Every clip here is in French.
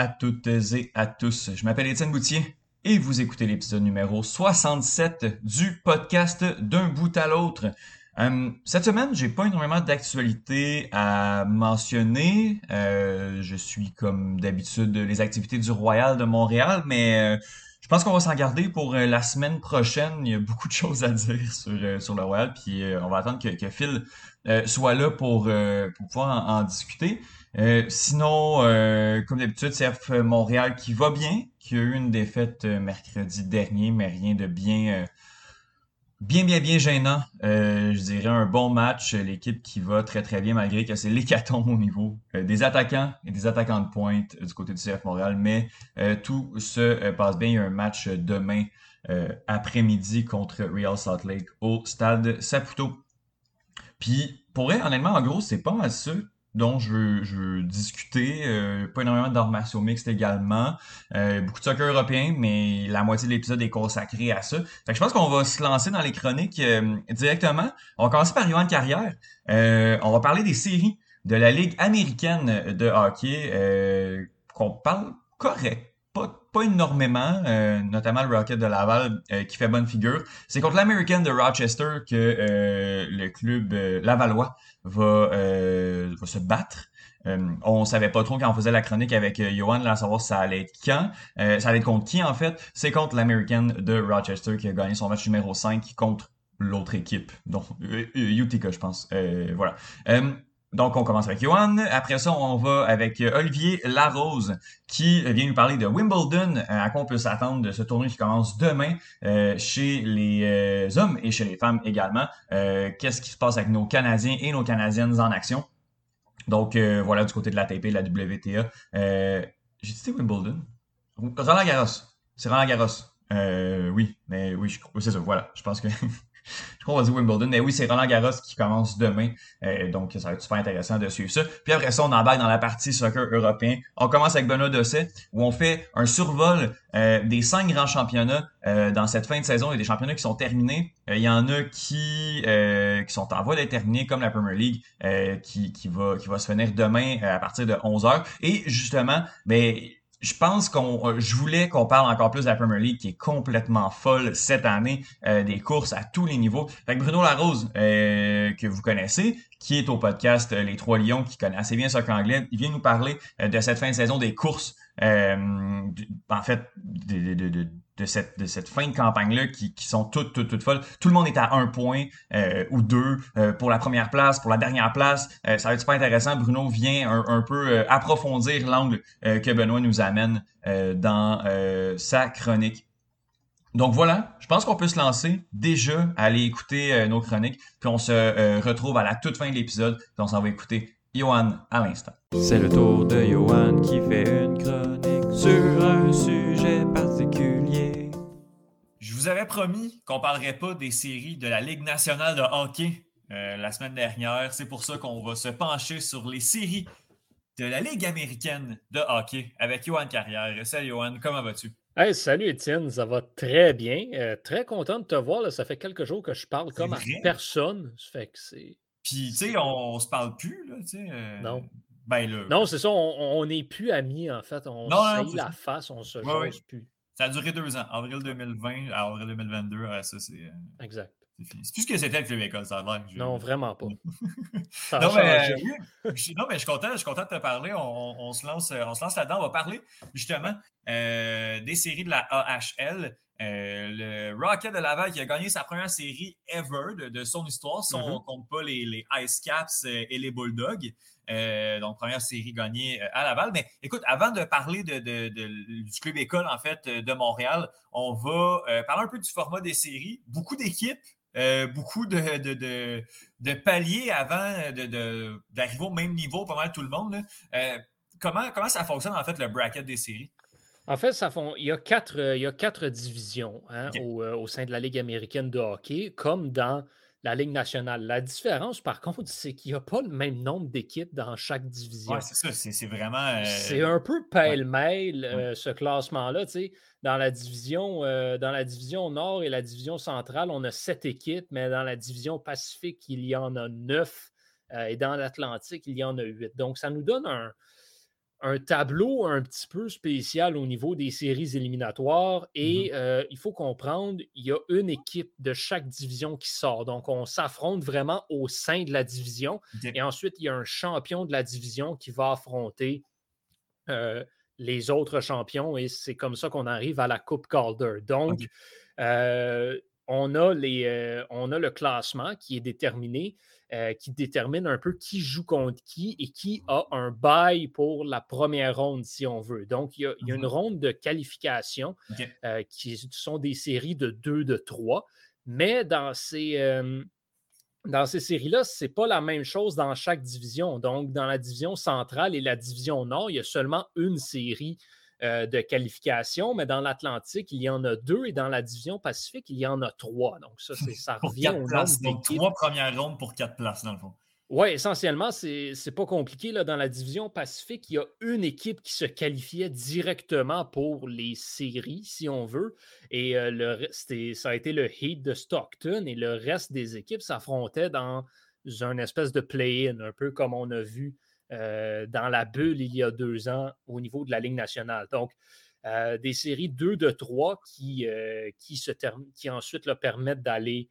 À toutes et à tous. Je m'appelle Étienne Boutier et vous écoutez l'épisode numéro 67 du podcast D'un bout à l'autre. Euh, cette semaine, j'ai pas énormément d'actualités à mentionner. Euh, je suis comme d'habitude les activités du Royal de Montréal, mais euh, je pense qu'on va s'en garder pour la semaine prochaine. Il y a beaucoup de choses à dire sur, sur le Royal, puis on va attendre que, que Phil soit là pour, pour pouvoir en discuter. Euh, sinon, euh, comme d'habitude, CF Montréal qui va bien, qui a eu une défaite euh, mercredi dernier, mais rien de bien, bien, bien, bien gênant. je dirais un bon match, l'équipe qui va très, très bien, malgré que c'est l'hécatombe au niveau des attaquants et des attaquants de pointe du côté du CF Montréal, mais tout se passe bien. Il y a un match demain après-midi contre Real Salt Lake au stade Saputo. Puis, pour vrai, honnêtement, en gros, c'est pas mal ça dont je veux, je veux discuter. Euh, pas énormément d'arts mixtes également. Euh, beaucoup de soccer européen, mais la moitié de l'épisode est consacrée à ça. Fait que je pense qu'on va se lancer dans les chroniques euh, directement. On va commencer par Yohan Carrière. on va parler des séries de la Ligue américaine de hockey qu'on parle correct pas, énormément, euh, notamment le Rocket de Laval euh, qui fait bonne figure. C'est contre l'American de Rochester que euh, le club lavallois va, se battre. on savait pas trop quand on faisait la chronique avec Johan, là, à savoir ça allait quand. ça allait être contre qui en fait? C'est contre l'American de Rochester qui a gagné son match numéro 5 contre l'autre équipe, donc Utica je pense. voilà. Donc, on commence avec Johan. Après ça, on va avec euh, Olivier Larose qui vient nous parler de Wimbledon, euh, à quoi on peut s'attendre de ce tournoi qui commence demain euh, chez les hommes et chez les femmes également. Qu'est-ce qui se passe avec nos Canadiens et nos Canadiennes en action? Donc, voilà, du côté de la TP, de la WTA. J'ai dit Wimbledon? Roland Garros. C'est Roland Garros. oui, mais oui, c'est ça, voilà. Je pense que je crois qu'on va dire Wimbledon. Mais oui, c'est Roland Garros qui commence demain. Euh, donc, ça va être super intéressant de suivre ça. Puis après ça, on embarque dans la partie soccer européen. On commence avec Benoît Dosset, où on fait un survol euh, des cinq grands championnats euh, dans cette fin de saison. Il y a des championnats qui sont terminés. il y en a qui, qui sont en voie d'être terminés, comme la Premier League, qui, qui, va, qui va se finir demain à partir de 11h. Et justement, ben je pense qu'on, euh, je voulais qu'on parle encore plus de la Premier League qui est complètement folle cette année, euh, des courses à tous les niveaux. Fait Bruno Larose, euh, que vous connaissez, qui est au podcast Les Trois Lions, qui connaît assez bien ce soccer anglais, il vient nous parler de cette fin de saison des courses, en fait, de, de, de de cette, fin de campagne-là qui, sont toutes, toutes, toutes folles. Tout le monde est à un point euh, ou deux euh, pour la première place, pour la dernière place. Euh, ça va être super intéressant. Bruno vient un, un peu approfondir l'angle que Benoît nous amène dans sa chronique. Donc voilà, je pense qu'on peut se lancer déjà à aller écouter nos chroniques, puis on se retrouve à la toute fin de l'épisode, puis on s'en va écouter Johan à l'instant. C'est le tour de Johan qui fait une chronique sur un sujet particulier. Vous avais promis qu'on ne parlerait pas des séries de la Ligue nationale de hockey euh, la semaine dernière. C'est pour ça qu'on va se pencher sur les séries de la Ligue américaine de hockey avec Johan Carrière. Salut Johan, comment vas-tu? Hey, salut Étienne, ça va très bien. Euh, très content de te voir. Ça fait quelques jours que je parle comme à personne. Ça fait que c'est puis, tu sais, on, se parle plus, là. Euh, non. Ben là. Non, c'est ça, on n'est plus amis, en fait. On se la face, on se ouais, plus. Ça a duré deux ans, avril 2020 à avril 2022. ça, c'est. Euh, exact. C'est plus ce que c'était le club école, ça a l'air. Non, vraiment pas. non, mais, non, mais je suis content, je suis content de te parler. On, on se lance, on se lance là-dedans. On va parler justement euh, des séries de la AHL. Euh, le Rocket de Laval qui a gagné sa première série ever de, son histoire, si on ne mm-hmm. compte pas les, Ice Caps euh, et les Bulldogs. Euh, donc, première série gagnée à Laval. Mais écoute, avant de parler du club école, en fait, de Montréal, on va parler un peu du format des séries. Beaucoup d'équipes, beaucoup de, paliers avant d'arriver au même niveau, pas mal tout le monde. comment, comment ça fonctionne, en fait, le bracket des séries? En fait, ça font, il, y a quatre, euh, il y a quatre divisions hein, euh, au, sein de la Ligue américaine de hockey, comme dans la Ligue nationale. La différence, par contre, c'est qu'il n'y a pas le même nombre d'équipes dans chaque division. C'est ça, c'est vraiment. Euh, c'est un peu pêle-mêle, ce classement-là. Dans la, division, dans la division nord et la division centrale, on a sept équipes, mais dans la division pacifique, il y en a neuf. et dans l'Atlantique, il y en a huit. Donc, ça nous donne un, un tableau un petit peu spécial au niveau des séries éliminatoires et Mhm. il faut comprendre, il y a une équipe de chaque division qui sort. Donc, on s'affronte vraiment au sein de la division et ensuite, il y a un champion de la division qui va affronter euh, les autres champions et c'est comme ça qu'on arrive à la Coupe Calder. Donc, Ok. euh, on, a les, euh, on a le classement qui est déterminé, euh, qui détermine un peu qui joue contre qui et qui a un bail pour la première ronde, si on veut. Donc, il y a, il y a une Mhm. ronde de qualification euh, qui sont des séries de 2 de 3. Mais dans ces, euh, dans ces séries-là, ce n'est pas la même chose dans chaque division. Donc, dans la division centrale et la division nord, il y a seulement une série euh, de qualification, mais dans l'Atlantique, il y en a deux et dans la division Pacifique, il y en a trois. Donc, ça, c'est- ça revient au nombre places. Donc, trois premières rondes pour quatre places, dans le fond. Oui, essentiellement, c'est c'est pas compliqué. Là. Dans la division Pacifique, il y a une équipe qui se qualifiait directement pour les séries, si on veut. Et euh, le re- c'était- ça a été le Heat de Stockton et le reste des équipes s'affrontaient dans un espèce de play-in, un peu comme on a vu euh, dans la bulle il y a deux ans au niveau de la Ligue nationale. Donc, euh, des séries 2 de 3 qui, euh, qui, se qui ensuite leur permettent d'aller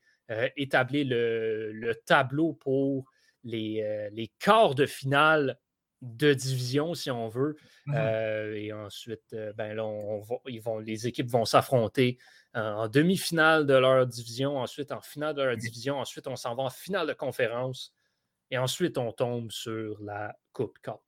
établir le, le tableau pour les, les quarts de finale de division, si on veut. Euh, et ensuite, ben là, on va- ils vont, les équipes vont s'affronter en, demi-finale de leur division, ensuite en finale de leur division, ensuite on s'en va en finale de conférence, et ensuite on tombe sur la Coupe Calder.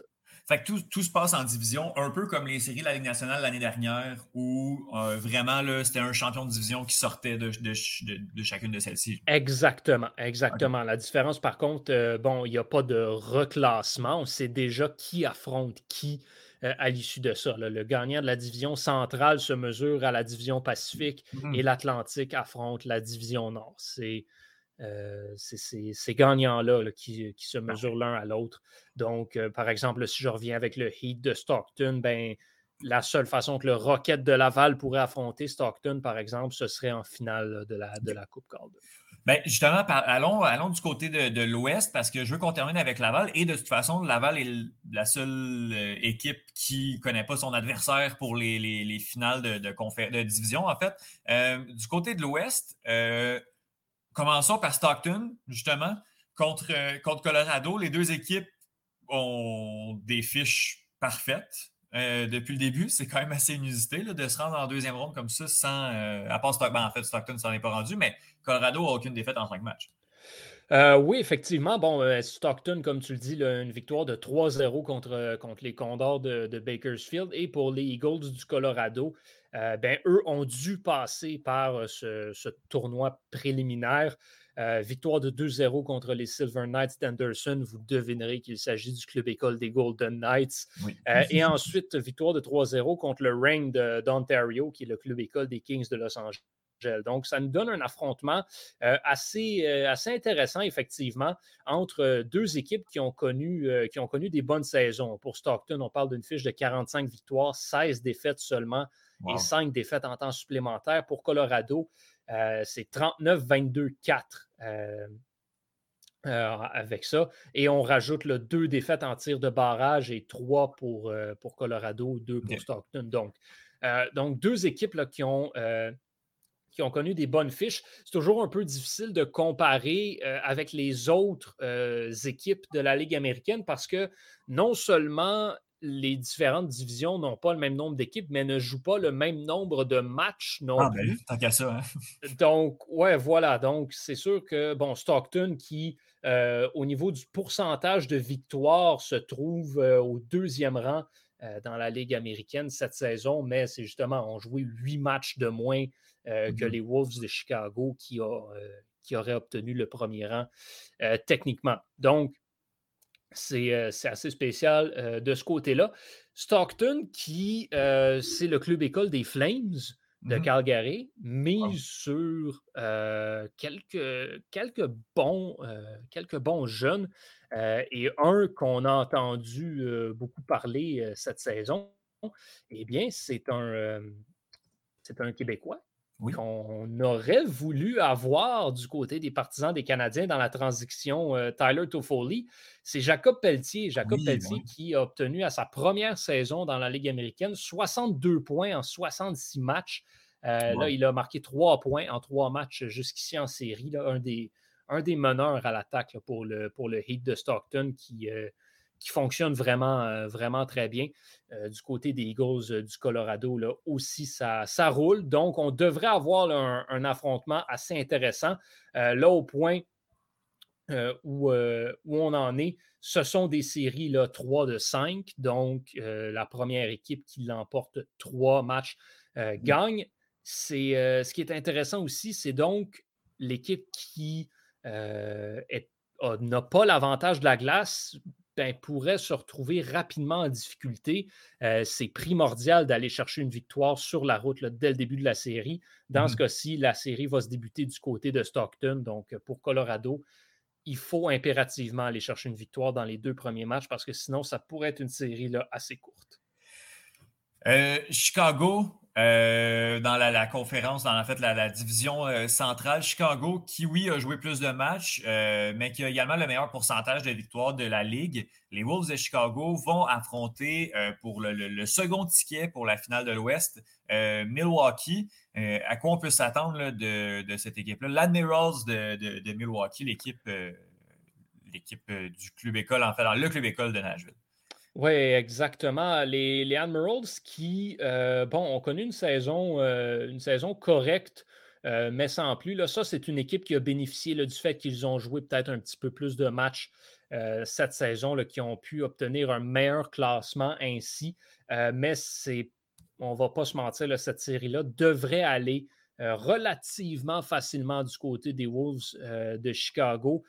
Fait que tout, tout se passe en division, un peu comme les séries de la Ligue nationale l'année dernière, où euh, vraiment, c'était un champion de division qui sortait de, de, de- de chacune de celles-ci. Exactement, exactement. La différence, par contre, euh, bon, il n'y a pas de reclassement. On sait déjà qui affronte qui euh, à l'issue de ça. là. Le gagnant de la division centrale se mesure à la division Pacifique Mhm. et l'Atlantique affronte la division Nord. C'est euh, c'est ces gagnants-là là, qui, qui se mesurent l'un à l'autre. Donc, euh, par exemple, si je reviens avec le Heat de Stockton, ben, la seule façon que le Rocket de Laval pourrait affronter Stockton, par exemple, ce serait en finale là, de la, de la Coupe Calder. Ben, justement, par- allons, allons du côté de, de l'Ouest parce que je veux qu'on termine avec Laval. Et de toute façon, Laval est la seule euh, équipe qui ne connaît pas son adversaire pour les, les- les finales de, de, confé- de division, en fait. Euh, du côté de l'Ouest, euh, commençons par Stockton, justement, contre, euh, contre Colorado. Les deux équipes ont des fiches parfaites. euh, depuis le début, c'est quand même assez inusité là, de se rendre en deuxième ronde comme ça sans. euh, à part Stockton, en fait, Stockton s'en est pas rendu, mais Colorado n'a aucune défaite en cinq matchs. Oui, effectivement. Bon, Stockton, comme tu le dis, une victoire de 3-0 contre, contre les Condors de, de Bakersfield. Et pour les Eagles du Colorado, euh, ben, eux ont dû passer par euh, ce, ce tournoi préliminaire. Euh, victoire de 2-0 contre les Silver Knights d'Anderson. Vous devinerez qu'il s'agit du club école des Golden Knights. Oui. Euh, et ensuite, victoire de 3-0 contre le Reign d'Ontario, qui est le club école des Kings de Los Angeles. Donc, ça nous donne un affrontement euh, assez, euh, assez intéressant, effectivement, entre euh, deux équipes qui ont, connu, qui ont connu des bonnes saisons. Pour Stockton, on parle d'une fiche de 45 victoires, 16 défaites seulement Wow. et 5 défaites en temps supplémentaire. Pour Colorado, euh, c'est 39-22-4. euh, euh, avec ça. Et on rajoute le deux défaites en tir de barrage et trois pour, pour Colorado, deux pour. Stockton. Donc, donc deux équipes là, qui ont. qui ont connu des bonnes fiches. C'est toujours un peu difficile de comparer euh, avec les autres euh, équipes de la Ligue américaine parce que non seulement les différentes divisions n'ont pas le même nombre d'équipes, mais ne jouent pas le même nombre de matchs non Ah, plus. ben, tant qu'à ça. hein. Donc, ouais, voilà. Donc, c'est sûr que, bon, Stockton, qui, euh, au niveau du pourcentage de victoires, se trouve euh, au deuxième rang euh, dans la Ligue américaine cette saison, mais c'est justement, on joué huit matchs de moins que Mhm. les Wolves de Chicago qui, a, qui auraient obtenu le premier rang techniquement. Donc, c'est euh, c'est assez spécial euh, de ce côté-là. Stockton, qui, euh, c'est le club école des Flames de Mhm. Calgary, mise sur quelques, quelques, bons, quelques bons jeunes et un qu'on a entendu beaucoup parler cette saison, eh bien, c'est un, c'est un Québécois. Qu'on aurait voulu avoir du côté des partisans des Canadiens dans la transition euh, Tyler Toffoli, c'est Jacob Pelletier. Jacob Pelletier qui a obtenu à sa première saison dans la Ligue américaine 62 points en 66 matchs. Euh, là, il a marqué 3 points en 3 matchs jusqu'ici en série. un, des, un des meneurs à l'attaque pour le, pour le Heat de Stockton qui, euh, qui fonctionne vraiment, euh, vraiment très bien. Euh, du côté des Eagles euh, du Colorado, là, aussi, ça, ça roule. Donc, on devrait avoir un, affrontement assez intéressant. là, au point où, où, on en est, ce sont des séries là, 3 de 5. Donc, la première équipe qui l'emporte trois matchs gagne. C'est, ce qui est intéressant aussi, c'est donc l'équipe qui n'a pas l'avantage de la glace ben, pourrait se retrouver rapidement en difficulté. Euh, c'est primordial d'aller chercher une victoire sur la route dès le début de la série. Dans ce mmh cas-ci, la série va se débuter du côté de Stockton. Donc, pour Colorado, il faut impérativement aller chercher une victoire dans les deux premiers matchs parce que sinon, ça pourrait être une série là, assez courte. Euh, Chicago, euh, dans la, conférence, dans en fait la, division euh, centrale, Chicago, qui oui a joué plus de matchs, euh, mais qui a également le meilleur pourcentage de victoires de la Ligue. Les Wolves de Chicago vont affronter pour le, second ticket pour la finale de l'Ouest Milwaukee. à quoi on peut s'attendre de, cette équipe-là? L'Admirals de, Milwaukee, l'équipe l'équipe du club école, en fait, le club école de Nashville. Oui, exactement. Les, les Admirals qui, euh, bon, ont connu une saison, euh, une saison correcte, euh, mais sans plus. Là, ça, c'est une équipe qui a bénéficié du fait qu'ils ont joué peut-être un petit peu plus de matchs cette saison, qui ont pu obtenir un meilleur classement ainsi. mais c'est, on ne va pas se mentir, cette série-là devrait aller relativement facilement du côté des Wolves de Chicago,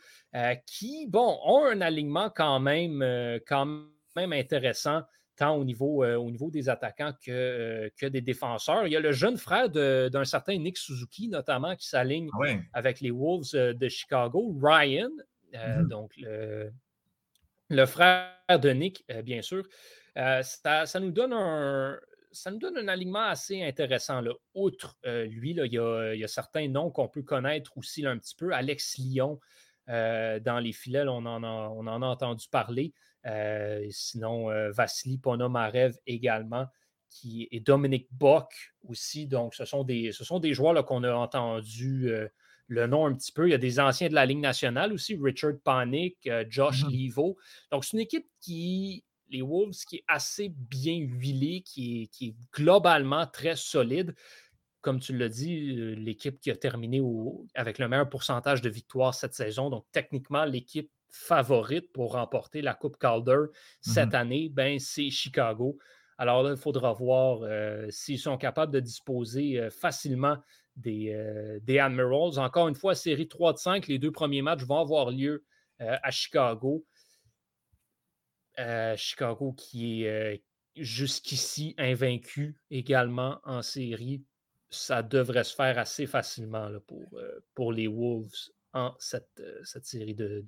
qui, bon, ont un alignement quand même, quand même même intéressant tant au niveau, euh, au niveau des attaquants que, euh, que, des défenseurs. Il y a le jeune frère d'un certain Nick Suzuki, notamment, qui s'aligne ah avec les Wolves euh, de Chicago, Ryan, mm-hmm. donc le, frère de Nick, bien sûr. Ça, ça, nous donne un, ça nous donne un alignement assez intéressant. Là. Outre lui, là, il, y a, il, y a, certains noms qu'on peut connaître aussi un petit peu. Alex Lyon, dans les filets, on, en a, on en a entendu parler. Euh, sinon, euh, Vassili Ponomarev également, qui est Dominic Bock aussi. Donc, ce sont des, ce sont des joueurs qu'on a entendu euh, le nom un petit peu. Il y a des anciens de la Ligue nationale aussi, Richard Panic, Josh mm Levo. Donc, c'est une équipe qui, les Wolves, qui est assez bien huilée, qui est, qui est globalement très solide comme tu l'as dit, l'équipe qui a terminé avec le meilleur pourcentage de victoires cette saison. Donc, techniquement, l'équipe favorite pour remporter la Coupe Calder cette mm-hmm. année, ben, c'est Chicago. Alors là, il faudra voir euh, s'ils sont capables de disposer euh, facilement des, euh, des, Admirals. Encore une fois, série 3 de 5, les deux premiers matchs vont avoir lieu à Chicago. Chicago qui est jusqu'ici invaincu également en série. Ça devrait se faire assez facilement là, pour, pour les Wolves en cette, euh, cette série de,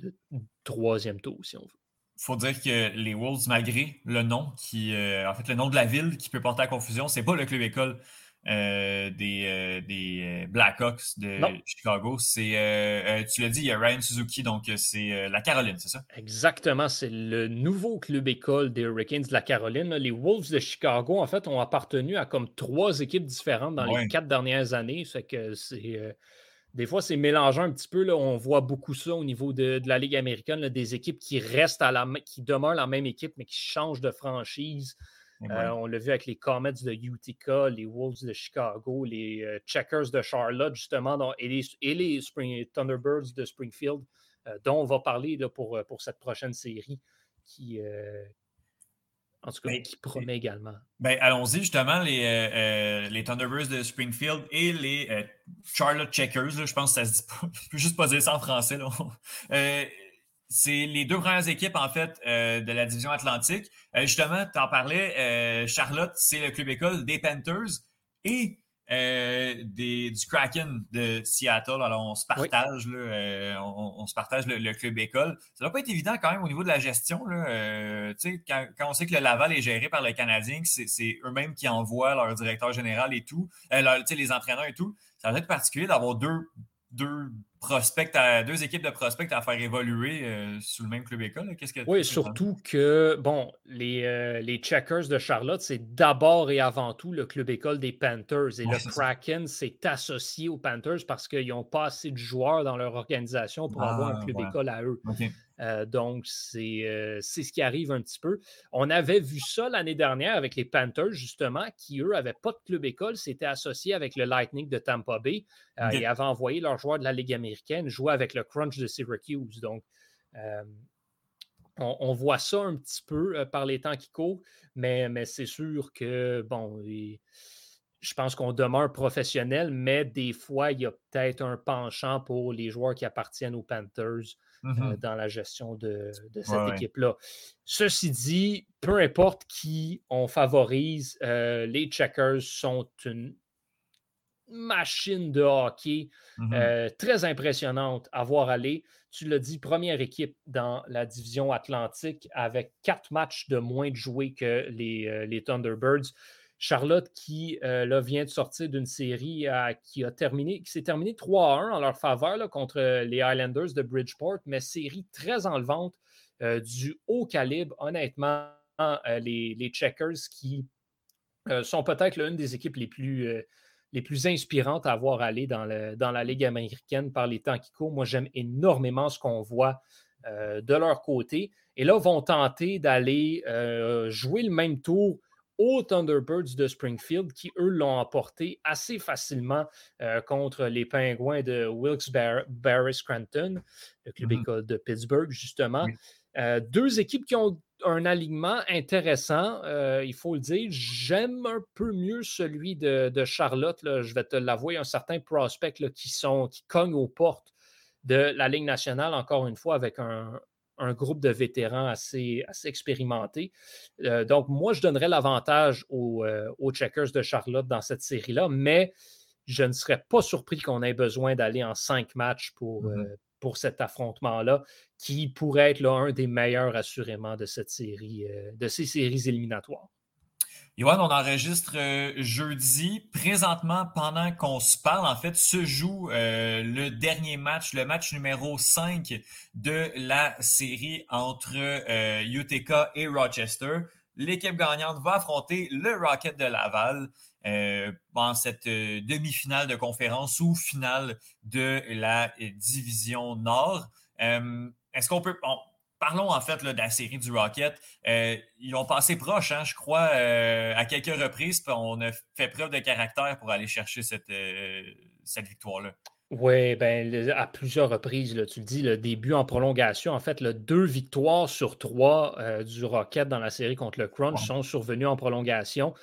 troisième tour, si on veut. Il faut dire que les Wolves, malgré le nom, qui, euh, en fait, le nom de la ville qui peut porter à confusion, c'est pas le club école euh, des, des Blackhawks de Chicago. C'est, tu l'as dit, il y a Ryan Suzuki, donc c'est la Caroline, c'est ça? Exactement, c'est le nouveau club école des Hurricanes de la Caroline. Les Wolves de Chicago, en fait, ont appartenu à comme trois équipes différentes dans les quatre dernières années. C'est que c'est des fois, c'est mélangeant un petit peu. Là. On voit beaucoup ça au niveau de, la Ligue américaine, des équipes qui restent à la qui demeurent la même équipe, mais qui changent de franchise. Euh, on l'a vu avec les Comets de Utica, les Wolves de Chicago, les euh, Checkers de Charlotte, justement, et, les, Spring, Thunderbirds de Springfield, euh, dont on va parler là, pour, pour cette prochaine série qui, en tout cas, ben, qui promet également. Ben, allons-y, justement, les, euh, euh, les, Thunderbirds de Springfield et les euh, Charlotte Checkers, je pense que ça se dit pas. Je peux juste pas dire ça en français. c'est les deux premières équipes, en fait, de la division Atlantique. justement, tu en parlais, Charlotte, c'est le club école des Panthers. Et euh, des, du Kraken de Seattle. Alors, on se partage, là, on, se partage le, club école. Ça va pas être évident quand même au niveau de la gestion. Là, quand, quand, on sait que le Laval est géré par le Canadien, que c'est eux-mêmes qui envoient leur directeur général et tout, les entraîneurs et tout, ça va être particulier d'avoir deux, deux prospects deux équipes de prospects à faire évoluer euh, sous le même club école. Qu'est-ce que oui, surtout que, bon, les, euh, les Checkers de Charlotte, c'est d'abord et avant tout le club école des Panthers. Et le Kraken s'est associé aux Panthers parce qu'ils n'ont pas assez de joueurs dans leur organisation pour avoir un ah, club école à eux. Euh, donc, c'est ce qui arrive un petit peu. On avait vu ça l'année dernière avec les Panthers, justement, qui, eux, n'avaient pas de club école, s'étaient associés avec le Lightning de Tampa Bay et avaient envoyé leurs joueurs de la Ligue américaine jouer avec le crunch de Syracuse. Donc, euh, on, voit ça un petit peu euh, par les temps qui courent, mais, mais c'est sûr que, bon, je pense qu'on demeure professionnel, mais des fois, il y a peut-être un penchant pour les joueurs qui appartiennent aux Panthers euh, mm-hmm. dans la gestion de, cette équipe-là. Ceci dit, peu importe qui on favorise, les Checkers sont une machine de hockey mmh euh, très impressionnante à voir aller. Tu l'as dit, première équipe dans la division Atlantique avec quatre matchs de moins de joués que les, euh, Thunderbirds. Charlotte qui euh, vient de sortir d'une série qui a terminé, qui s'est terminée 3-1 en leur faveur contre les Highlanders de Bridgeport, mais série très enlevante du haut calibre. Honnêtement, les, Checkers qui sont peut-être l'une des équipes les plus inspirantes à voir aller dans, dans la Ligue américaine par les temps qui courent. Moi, j'aime énormément ce qu'on voit euh, de leur côté. Et là, vont tenter d'aller euh, jouer le même tour aux Thunderbirds de Springfield, qui, eux, l'ont emporté assez facilement euh, contre les Pingouins de Wilkes-Barre Scranton, le club mm-hmm. école de Pittsburgh, justement. deux équipes qui ont un alignement intéressant, euh, il faut le dire. J'aime un peu mieux celui de, Charlotte. je vais te l'avouer, un certain prospect qui, sont, qui cognent aux portes de la Ligue nationale, encore une fois, avec un, groupe de vétérans assez, assez expérimentés. Euh, donc, moi, je donnerais l'avantage euh, aux, Checkers de Charlotte dans cette série-là, mais je ne serais pas surpris qu'on ait besoin d'aller en cinq matchs pour, mm-hmm pour cet affrontement-là, qui pourrait être un des meilleurs assurément de cette série, euh, de ces séries éliminatoires. Yoann, on enregistre euh, jeudi. Présentement, pendant qu'on se parle, en fait, se joue euh, le dernier match, le match numéro 5 de la série entre UTK et Rochester. L'équipe gagnante va affronter le Rocket de Laval. Euh, dans cette euh, demi-finale de conférence ou finale de la euh, division Nord. Est-ce qu'on peut. Parlons en fait de la série du Rocket. ils ont passé proche, hein, je crois, à quelques reprises. on a fait preuve de caractère pour aller chercher cette, cette victoire-là. Oui, ben, à plusieurs reprises, tu le dis, le début en prolongation, en fait, deux victoires sur trois du Rocket dans la série contre le Crunch sont survenues en prolongation.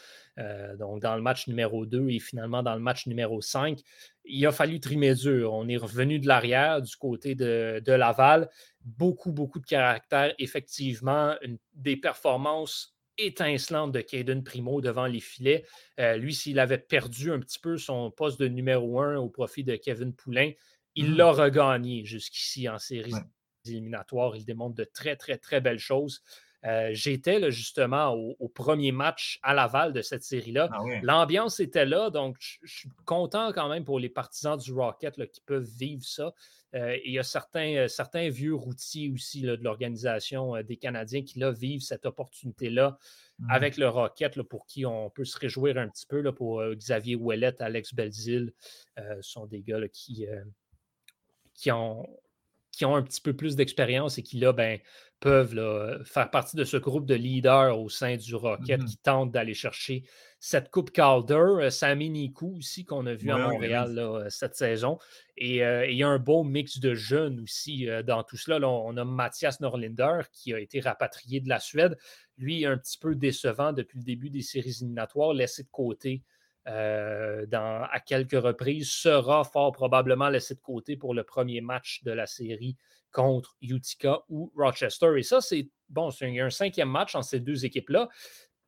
Euh, donc, dans le match numéro 2 et finalement dans le match numéro 5, il a fallu trimer dur. On est revenu de l'arrière du côté de, Laval. Beaucoup, beaucoup de caractère. Effectivement, des performances étincelantes de Caden Primo devant les filets. Euh, lui, s'il avait perdu un petit peu son poste de numéro 1 au profit de Kevin Poulain, il mmh. l'a regagné jusqu'ici en séries éliminatoires. Il démontre de très, très, très belles choses. Euh, j'étais justement au, premier match à Laval de cette série-là. Ah L'ambiance était là, donc je suis content quand même pour les partisans du Rocket qui peuvent vivre ça. Euh, il y a certains, euh, certains vieux routiers aussi de l'organisation des Canadiens qui là, vivent cette opportunité-là mmh avec le Rocket pour qui on peut se réjouir un petit peu. Là, pour Xavier Ouellet, Alex Belzil, sont des gars qui, qui ont qui ont un petit peu plus d'expérience et qui, là, ben, peuvent faire partie de ce groupe de leaders au sein du Rocket mmh qui tentent d'aller chercher cette Coupe Calder. Euh, Sami Nikou aussi, qu'on a vu à Montréal euh, cette saison. Euh, et il y a un beau mix de jeunes aussi dans tout cela. on a Mathias Norlinder qui a été rapatrié de la Suède. Lui, un petit peu décevant depuis le début des séries éliminatoires, laissé de côté euh, à quelques reprises, sera fort probablement laissé de côté pour le premier match de la série contre Utica ou Rochester. Et ça, c'est bon, un, cinquième match entre ces deux équipes-là,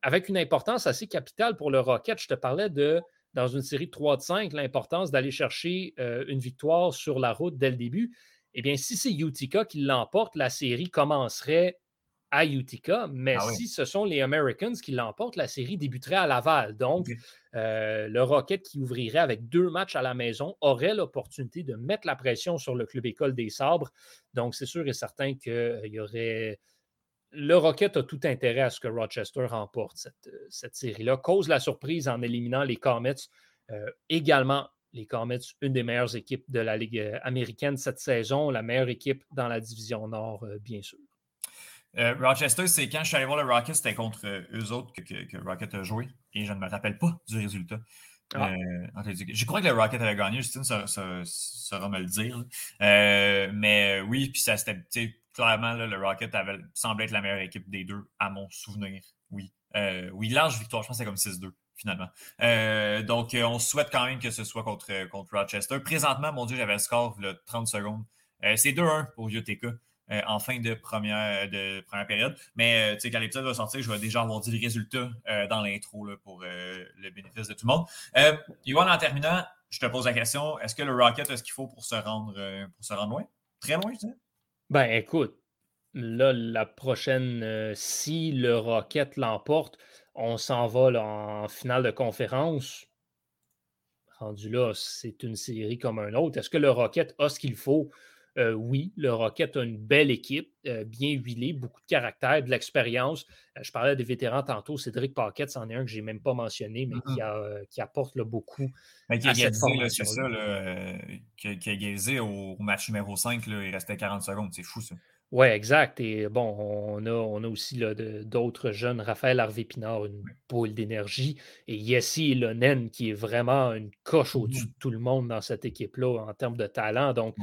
avec une importance assez capitale pour le Rocket. Je te parlais de dans une série de 3 de 5 l'importance d'aller chercher euh, une victoire sur la route dès le début. Eh bien, si c'est Utica qui l'emporte, la série commencerait à Utica, mais Ah oui. si ce sont les Americans qui l'emportent, la série débuterait à Laval. Donc, euh, le Rocket qui ouvrirait avec deux matchs à la maison aurait l'opportunité de mettre la pression sur le club école des Sabres. Donc, c'est sûr et certain qu'il y aurait. Le Rocket a tout intérêt à ce que Rochester remporte cette, euh, cette série-là. Cause la surprise en éliminant les Comets. Euh, également, les Comets, une des meilleures équipes de la Ligue américaine cette saison, la meilleure équipe dans la division Nord, bien sûr. Euh, Rochester, c'est quand je suis allé voir le Rocket, c'était contre euh, eux autres que, que, que Rocket a joué. Et je ne me rappelle pas du résultat. Ah. Euh, je crois que le Rocket avait gagné, Justine saura, me le dire. Euh, mais oui, puis ça c'était clairement là, le Rocket avait, semblait être la meilleure équipe des deux, à mon souvenir. Oui. Oui, large victoire, je pense que c'est comme 6-2 finalement. Donc, on souhaite quand même que ce soit contre, contre Rochester. Présentement, mon Dieu, j'avais le score là, 30 secondes. C'est 2-1 pour UTK. Euh, en fin de première, de première période. Mais euh, quand l'épisode va sortir, je vais déjà avoir dit le résultat euh, dans l'intro pour euh, le bénéfice de tout le monde. Euh, en terminant, je te pose la question est-ce que le Rocket a ce qu'il faut pour se rendre, euh, pour se rendre loin? Très loin, je dirais? Ben, écoute, là, la prochaine, euh, si le Rocket l'emporte, on s'en va là, en finale de conférence. Rendu là, c'est une série comme un autre. Est-ce que le Rocket a ce qu'il faut? Euh, oui, le Rocket a une belle équipe, euh, bien huilée, beaucoup de caractère, de l'expérience. Euh, je parlais des vétérans tantôt. Cédric Paquette, c'en est un que je n'ai même pas mentionné, mais qui, a, qui apporte là, beaucoup. Mais qui a c'est ça, là, qui, qui a égalisé au, match numéro 5, là, il restait 40 secondes. C'est fou, ça. Oui, exact. Et bon, on a, on a aussi d'autres jeunes. Raphaël Harvey-Pinard, une boule d'énergie. Et Yessi Lonen, qui est vraiment une coche au-dessus de tout le monde dans cette équipe-là en termes de talent. Donc.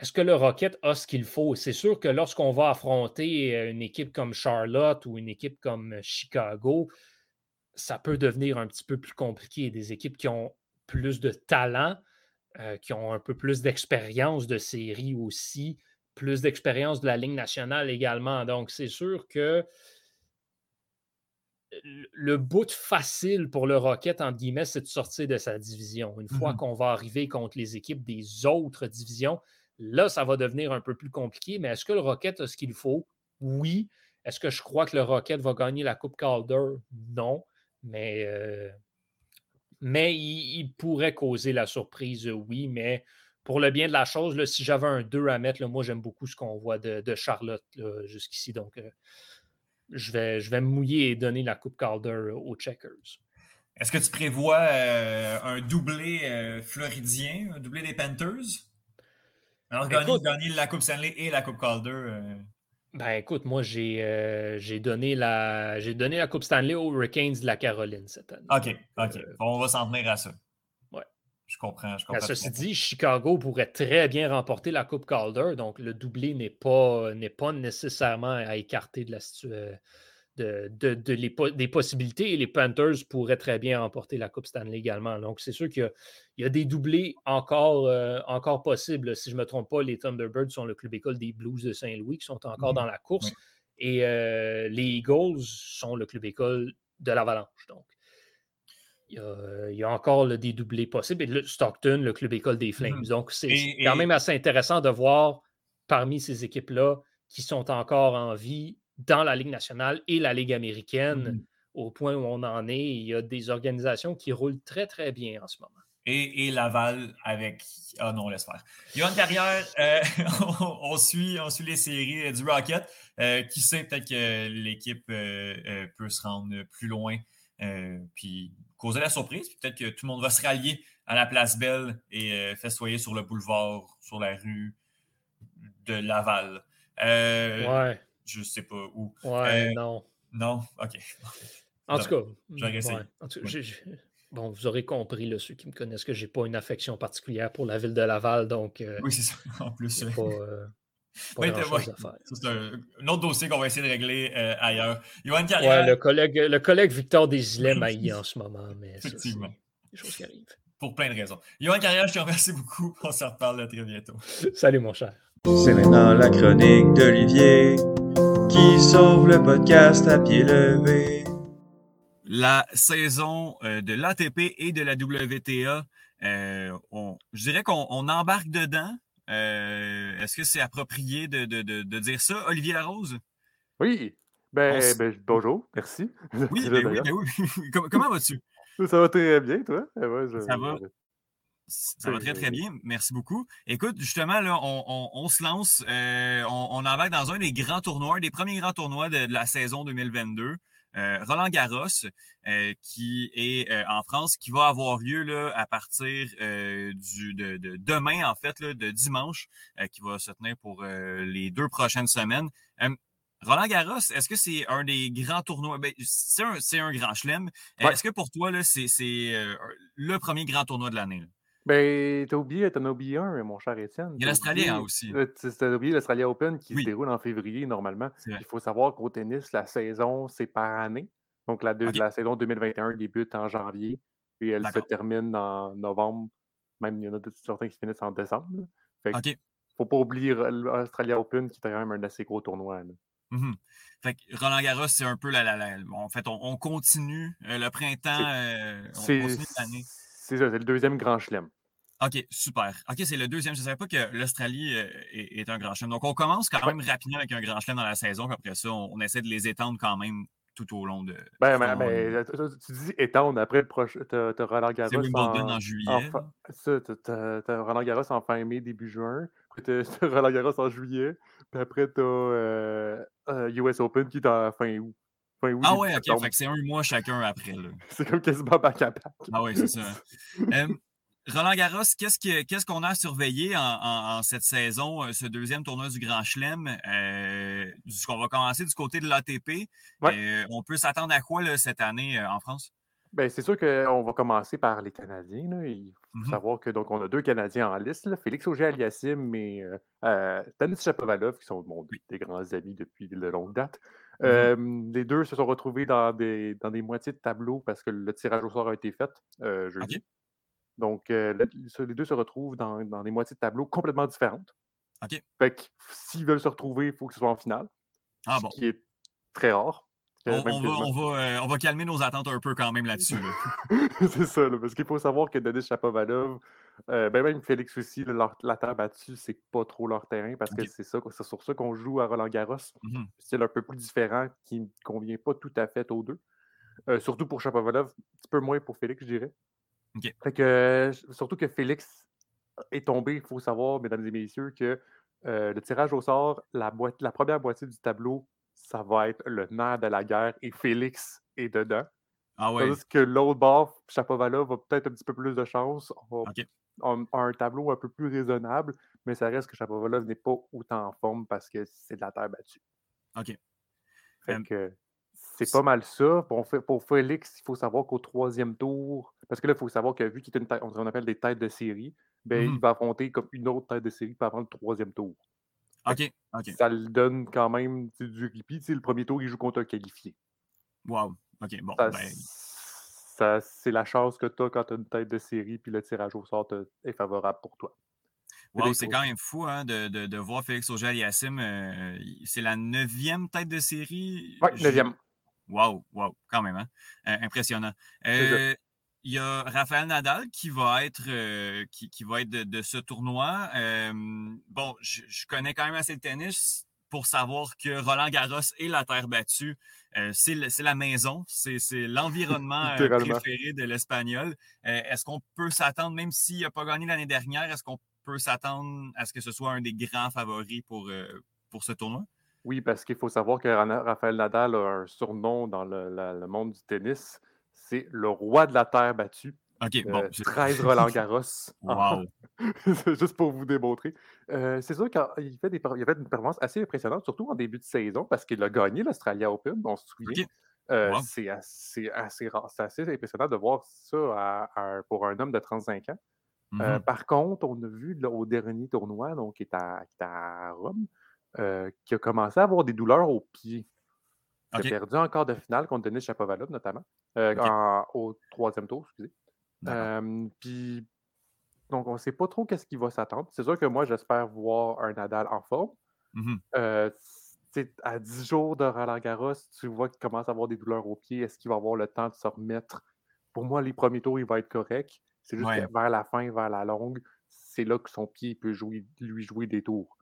Est-ce que le Rocket a ce qu'il faut? C'est sûr que lorsqu'on va affronter euh, une équipe comme Charlotte ou une équipe comme Chicago, ça peut devenir un petit peu plus compliqué. Des équipes qui ont plus de talent, euh, qui ont un peu plus d'expérience de série aussi, plus d'expérience de la Ligue nationale également. Donc, c'est sûr que le- bout facile pour le Rocket, entre guillemets, c'est de sortir de sa division. Une fois Mhm. qu'on va arriver contre les équipes des autres divisions, là, ça va devenir un peu plus compliqué. Mais est-ce que le Rocket a ce qu'il faut? Oui. Est-ce que je crois que le Rocket va gagner la Coupe Calder? Non. Mais, euh, il, pourrait causer la surprise, oui. Mais pour le bien de la chose, si j'avais un 2 à mettre, moi, j'aime beaucoup ce qu'on voit de, Charlotte jusqu'ici. Donc, euh, je, vais, me mouiller et donner la Coupe Calder aux Checkers. Est-ce que tu prévois euh, un doublé floridien, un doublé des Panthers? Alors, gagner, Écoute- gagner la Coupe Stanley et la Coupe Calder. euh, Ben écoute, moi j'ai euh, donné la j'ai donné la Coupe Stanley aux Hurricanes de la Caroline cette année. OK, OK. Euh, Bon, on va s'en tenir à ça. Ouais. Je comprends, je Ben, comprends. ceci dit, Chicago pourrait très bien remporter la Coupe Calder, donc le doublé n'est pas, pas nécessairement à écarter de la situ- euh, de, de- de les des possibilités et les Panthers pourraient très bien remporter la Coupe Stanley également. Donc c'est sûr qu'il y a, il y a des doublés encore, euh, encore possibles. Si je ne me trompe pas, les Thunderbirds sont le club école des Blues de Saint-Louis qui sont encore Mhm. dans la course et euh, les Eagles sont le club école de l'Avalanche. Donc il y, a, il y a encore des doublés possibles. Et le Stockton, le club école des Flames. Mhm. Donc, c'est Et- quand même assez intéressant de voir parmi ces équipes-là qui sont encore en vie dans la Ligue nationale et la Ligue américaine, Mhm. au point où on en est. Il y a des organisations qui roulent très, très bien en ce moment. Et, et Laval avec. Ah non, laisse faire. Yoann Carrière, euh, on, on suit, on suit les séries euh, du Rocket. Euh, qui sait, peut-être que l'équipe euh, peut se rendre plus loin, puis causer la surprise. Peut-être que tout le monde va se rallier à la place Belle et festoyer sur le boulevard, sur la rue de Laval. Ouais, Je sais pas où. ouais, euh, non. Non? OK. En tout cas, j'aurais essayé. ouais, en tout- Ouais. j'ai- j'ai- bon, vous aurez compris, là, ceux qui me connaissent, que je n'ai pas une affection particulière pour la ville de Laval, donc euh, Oui, c'est ça. En plus. pas, euh, pas ouais. à faire. ça, c'est un, un autre dossier qu'on va essayer de régler euh, ailleurs. Yoann Carrière, Ouais, le collègue, le collègue Victor Desilets en ce moment, mais ça, Effectivement. des choses qui arrivent. pour plein de raisons. Yoann Carrière, je te remercie beaucoup. On se reparle très bientôt. Salut, mon cher. C'est maintenant la chronique d'Olivier qui sauve le podcast à pied levé. la saison euh, de l'ATP et de la WTA. Euh, je dirais qu'on embarque dedans. Euh, est-ce que c'est approprié de, dire ça, Olivier Larose? Oui. Ben, ben bonjour, merci. Oui, ben oui, ben oui. comment, vas-tu? Ça va très bien, toi? ça va? Ça va très, très bien. Merci beaucoup. Écoute, justement, là, on, se lance, on, on embarque dans un des grands tournois, des premiers grands tournois de la saison 2022. Euh, Roland Garros, euh, qui est euh, en France, qui va avoir lieu là, à partir du, de, demain, en fait, là, de dimanche, qui va se tenir pour les deux prochaines semaines. Roland Garros, est-ce que c'est un des grands tournois? Ben, c'est un, un, grand chelem. Est-ce que pour toi, c'est le premier grand tournoi de l'année? Ben, t'as oublié, t'en as oublié un, mon cher Étienne. Il y a l'Australien aussi. Euh, t'as oublié l'Australia Open qui se déroule en février normalement. Il faut savoir qu'au tennis, la saison, c'est par année. Donc, la, la saison 2021 débute en janvier, puis elle se termine en novembre. Même, il y en a certains qui finissent en décembre. Fait que, faut pas oublier l'Australia Open qui est quand même un assez gros tournoi. Mmh fait que Roland Garros, c'est un peu la, la, En fait, on, continue euh, le printemps, euh, on continue l'année. C'est ça, c'est le deuxième grand chelem. OK, super. OK, c'est le deuxième. Je ne savais pas que l'Australie euh, est, un grand chelem. Donc, on commence quand même rapidement avec un grand chelem dans la saison, puis après ça, on, essaie de les étendre quand même tout au long de. Ben, ben, ben tu dis étendre après le prochain. Tu as, Roland Garros. C'est en, en, juillet. ça, tu as, Roland Garros en fin mai, début juin. Après, tu as, Roland Garros en juillet. Puis après, tu as euh, US Open qui est en fin août ah ouais, ok. Fait que c'est un mois chacun après. C'est comme quasiment back à Ah ouais, c'est ça. Roland Garros, qu'est-ce qu'on a à surveiller en, cette saison, euh, ce deuxième tournoi du Grand Chelem? Euh, on va commencer du côté de l'ATP. Euh, on peut s'attendre à quoi cette année en France? Ben, c'est sûr qu'on va commencer par les Canadiens. Il faut mm-hmm. savoir que donc on a deux Canadiens en liste, Félix Auger-Aliassime et Stanis Chapovalov, qui sont des grands amis depuis de longue date. Mmh les deux se sont retrouvés dans des, dans des moitiés de tableau parce que le tirage au sort a été fait euh, jeudi. Donc, les deux se retrouvent dans, dans, des moitiés de tableau complètement différentes. OK. Fait que s'ils veulent se retrouver, il faut que ce soit en finale. Ah bon. Ce qui est très rare. On, va, on, va, on, va, calmer nos attentes un peu quand même là-dessus. c'est ça, parce qu'il faut savoir que Denis Chapovalov, euh, ben même Félix aussi, la terre battue, c'est pas trop leur terrain parce que c'est ça, c'est sur ça qu'on joue à Roland Garros. Mmh c'est un peu plus différent qui ne convient pas tout à fait aux deux. Euh, surtout pour Chapovalov, un petit peu moins pour Félix, je dirais. Fait que, surtout que Félix est tombé, il faut savoir, mesdames et messieurs, que euh, le tirage au sort, la, boîte, la première moitié du tableau ça va être le nerf de la guerre et Félix est dedans. Ah ouais. Tandis que l'autre bord, Chapovalov va peut-être un petit peu plus de chance. On, un tableau un peu plus raisonnable, mais ça reste que Chapovalov n'est pas autant en forme parce que c'est de la terre battue. OK. c'est pas mal ça. Pour, pour Félix, il faut savoir qu'au troisième tour, parce que là, il faut savoir que vu qu'il est une tête, on appelle des têtes de série, ben, il mmh va affronter comme une autre tête de série avant le troisième tour. OK. Ça le donne quand même du répit. Le premier tour, il joue contre un qualifié. Wow. OK, bon. Ça, ben c'est la chance que tu as quand tu as une tête de série puis le tirage au sort est favorable pour toi. Wow, c'est quand même fou hein, de, de, de, voir Félix Auger-Aliassime. Euh, c'est la neuvième tête de série. Oui, neuvième. Wow, wow, quand même. Hein? Euh, impressionnant. Euh, il y a Raphaël Nadal qui va être, euh, qui, qui, va être de, ce tournoi. Euh, bon, je, je, connais quand même assez le tennis pour savoir que Roland Garros et la terre battue, euh, c'est la maison, c'est l'environnement préféré de l'Espagnol. est-ce qu'on peut s'attendre, même s'il n'a pas gagné l'année dernière, est-ce qu'on peut s'attendre à ce que ce soit un des grands favoris pour, pour ce tournoi? Oui, parce qu'il faut savoir que Raphaël Nadal a un surnom dans le, le monde du tennis c'est le roi de la terre battue. OK, bon. 13 Roland Garros. wow. Juste pour vous démontrer. Euh, c'est sûr qu'il fait, des, il fait une performance assez impressionnante, surtout en début de saison, parce qu'il a gagné l'Australia Open, on se souvient. Euh, c'est assez, assez, assez, impressionnant de voir ça pour un homme de 35 ans. Euh, mm-hmm. par contre, on a vu au dernier tournoi, donc qui est à, qui est à Rome, qui a commencé à avoir des douleurs aux pieds. Il a perdu encore de finale contre Denis Chapovalov, notamment, euh, au troisième tour, excusez. Puis, donc, on ne sait pas trop qu'est-ce qui va s'attendre. C'est sûr que moi, j'espère voir un Nadal en forme. Mmh euh, à 10 jours de Roland Garros, tu vois qu'il commence à avoir des douleurs aux pieds. Est-ce qu'il va avoir le temps de se remettre? Pour moi, les premiers tours, il va être correct. C'est juste vers la fin, vers la longue, c'est là que son pied peut jouer, lui jouer des tours.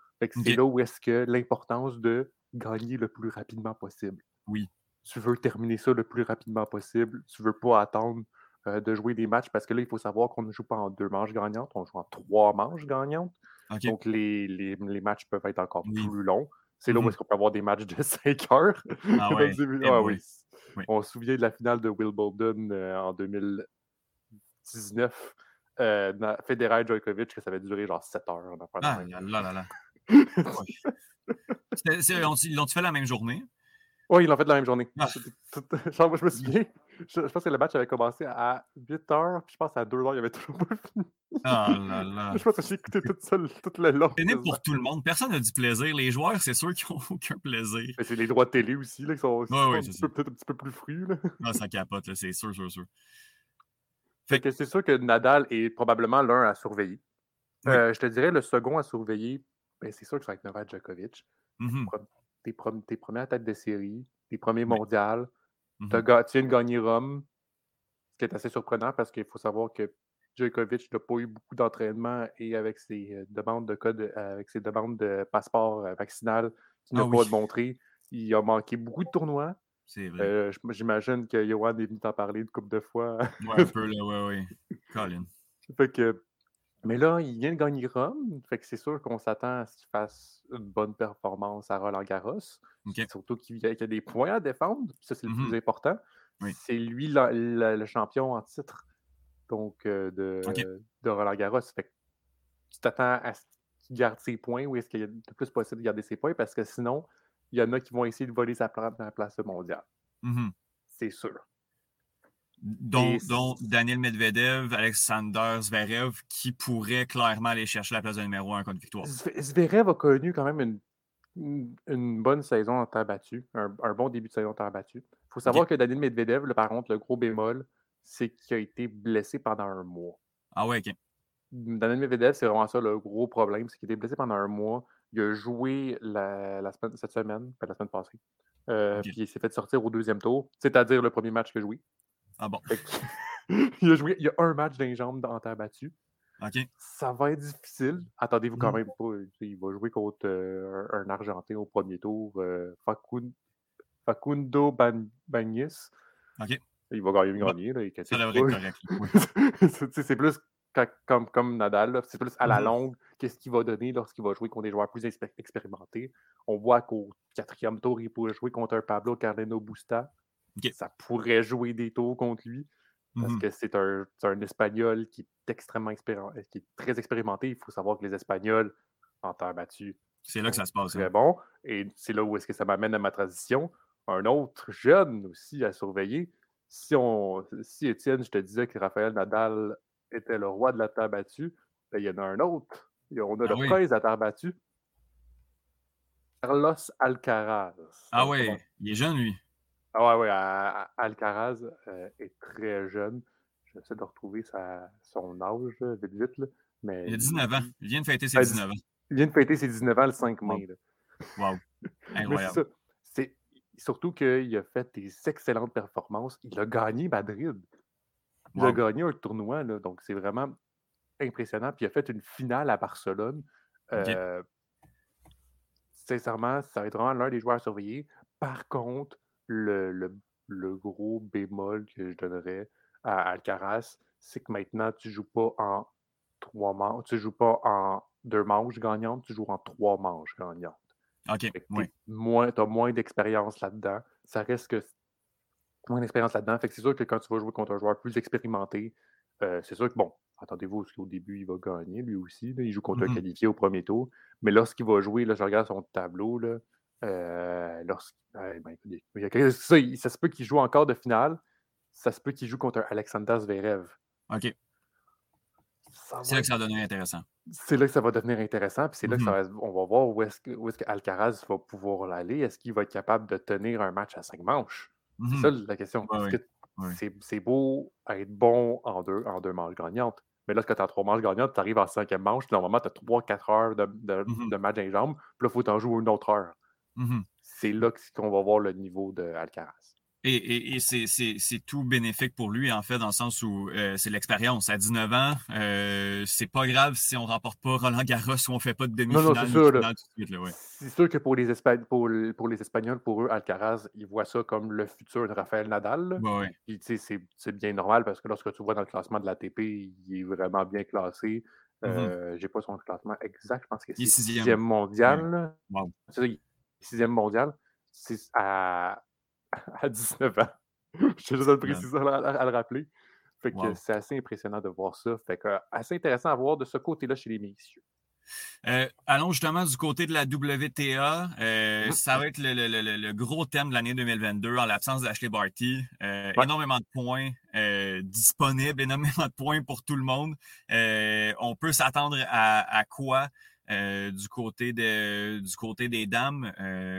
C'est là où est-ce que l'importance de gagner le plus rapidement possible. Oui. Tu veux terminer ça le plus rapidement possible. Tu veux pas attendre euh, de jouer des matchs parce que là, il faut savoir qu'on ne joue pas en deux manches gagnantes, on joue en trois manches gagnantes. Donc, les, les, les, matchs peuvent être encore plus longs. C'est là où mm-hmm. est-ce qu'on peut avoir des matchs de 5 heures? Ah, ouais. ah oui. On se souvient de la finale de Wimbledon euh, en 2019. Euh, Federer Djokovic, que ça avait duré genre 7 heures. Ah, là, là, là. Ils l'ont-tu fait la même journée? Oui, ils l'ont fait la même journée. Ah. je me souviens, je, pense que le match avait commencé à 8 heures, puis je pense à 2 heures, il y avait toujours pas fini. Ah là là. Je pense que j'ai écouté tout seul, tout le long. C'est pour tout le monde. Personne n'a du plaisir. Les joueurs, c'est sûr qu'ils n'ont aucun plaisir. C'est les droits de télé aussi, là, qui sont, peut-être un petit peu plus frus. Là. Ah, ça capote, c'est sûr, sûr, sûr. Fait que c'est sûr que Nadal est probablement l'un à surveiller. Euh, je te dirais, le second à surveiller, ben, c'est sûr que ça va être Novak Djokovic. Mm-hmm tes, tes, premières têtes de série, tes premiers mondiales. Mm Tu viens de gagner Rome, ce qui est assez surprenant parce qu'il faut savoir que Djokovic n'a pas eu beaucoup d'entraînement et avec ses euh, demandes de code, euh, avec ses demandes de passeport euh, vaccinal qu'il n'a ah pas montré, il a manqué beaucoup de tournois. C'est vrai. J'imagine que Johan est venu t'en parler une couple de fois. ouais, un peu, là, ouais, ouais. Colin. Fait que mais là, il vient de gagner Rome, fait que c'est sûr qu'on s'attend à ce qu'il fasse une bonne performance à Roland Garros. Surtout qu'il y, a des points à défendre, ça c'est le plus mm-hmm. important. C'est lui le champion en titre donc, euh, de, de, Roland Garros. Fait que tu t'attends à ce qu'il garde ses points ou est-ce qu'il y a le plus possible de garder ses points? Parce que sinon, il y en a qui vont essayer de voler sa place dans la place mondiale. Mm-hmm. C'est sûr dont, Daniel Medvedev, Alexander Zverev, qui pourrait clairement aller chercher la place de numéro 1 contre victoire. Zverev a connu quand même une, une, bonne saison en terre battue, un, bon début de saison en terre battue. Il faut savoir que Daniel Medvedev, par contre, le gros bémol, c'est qu'il a été blessé pendant un mois. Ah ouais, ok. Daniel Medvedev, c'est vraiment ça le gros problème, c'est qu'il a été blessé pendant un mois. Il a joué la, semaine, cette semaine, la semaine passée. Euh, puis il s'est fait sortir au deuxième tour, c'est-à-dire le premier match que joué. Ah bon? il, a joué, il y a un match d'un jambe en terre battue. OK. Ça va être difficile. Attendez-vous quand mm. même pas. Il va jouer contre euh, un Argentin au premier tour, euh, Facundo Bagnis. OK. Il va gagner, gagner. Là, ça devrait être correct. c'est plus comme, comme Nadal, c'est plus à la mm-hmm. longue qu'est-ce qu'il va donner lorsqu'il va jouer contre des joueurs plus expérimentés. On voit qu'au quatrième tour, il pourrait jouer contre un Pablo Carreno Busta. Ça pourrait jouer des tours contre lui. Parce mmh que c'est un, un, Espagnol qui est extrêmement expérimenté, qui est très expérimenté. Il faut savoir que les Espagnols, en terre battue, c'est là que ça se passe. Très hein. bon. Et c'est là où est-ce que ça m'amène à ma transition. Un autre jeune aussi à surveiller. Si, on, si Étienne, je te disais que Raphaël Nadal était le roi de la terre battue, ben, il y en a un autre. On a ah le prince à terre battue. Carlos Alcaraz. Ah oui, il est jeune, lui. Ah ouais, ouais, Alcaraz euh, est très jeune. J'essaie de retrouver sa, son âge, vite, vite. Là. Mais il a 19 ans. Il vient de fêter ses 19 ans. Il vient de fêter ses 19 ans le 5 mai. Wow. Incroyable. c'est surtout qu'il a fait des excellentes performances. Il a gagné Madrid. Il a gagné un tournoi, là, donc c'est vraiment impressionnant. Puis il a fait une finale à Barcelone. Euh, sincèrement, ça va être vraiment l'un des joueurs à surveiller. Par contre, le, le, gros bémol que je donnerais à Alcaraz, c'est que maintenant, tu ne joues pas en trois manches, tu joues pas en deux manches gagnantes, tu joues en trois manches gagnantes. OK. Tu as moins d'expérience là-dedans. Ça reste que moins d'expérience là-dedans. Fait que c'est sûr que quand tu vas jouer contre un joueur plus expérimenté, euh, c'est sûr que bon, attendez-vous, qu'au début, il va gagner lui aussi. il joue contre un mmh qualifié au premier tour. Mais lorsqu'il va jouer, là, je regarde son tableau, là, euh, ben, ça, se peut qu'il joue encore de finale. Ça se peut qu'il joue contre Alexander Zverev. OK. C'est là que ça va devenir intéressant. C'est là que ça va devenir intéressant. Puis c'est là que ça mmh va, on va voir où est-ce, qu'Alcaraz va pouvoir aller. Est-ce qu'il va être capable de tenir un match à cinq manches? C'est mmh ça la question. c'est, beau être bon en deux, en deux manches gagnantes. Mais quand tu as trois manches gagnantes, tu arrives en cinquième manche, puis normalement, tu as trois, quatre heures de, de, de match d'un jambe, puis là, il faut t'en jouer une autre heure. Mm-hmm. c'est là qu'on va voir le niveau de Alcaraz. Et, et, c'est tout bénéfique pour lui, en fait, dans le sens où euh, c'est l'expérience. À 19 ans, euh, c'est pas grave si on remporte pas Roland Garros ou on fait pas de demi-finale. c'est sûr, que pour les, pour, pour, les Espagnols, pour eux, Alcaraz, ils voient ça comme le futur de Rafael Nadal. c'est bien normal parce que lorsque tu vois dans le classement de l'ATP, il est vraiment bien classé. Mm-hmm. Euh, J'ai pas son classement exact, je pense que c'est sixième mondial. C'est ça, sixième mondial. C'est à à 19 ans. Je juste le préciser à, le rappeler. Fait que c'est assez impressionnant de voir ça. Fait que assez intéressant à voir de ce côté-là chez les messieurs. Euh, allons justement du côté de la WTA. Euh, mmh. ça va être le, gros thème de l'année 2022 en l'absence d'Ashley Barty. Euh, énormément de points disponibles, énormément de points pour tout le monde. on peut s'attendre à, quoi? Du, côté du côté des dames,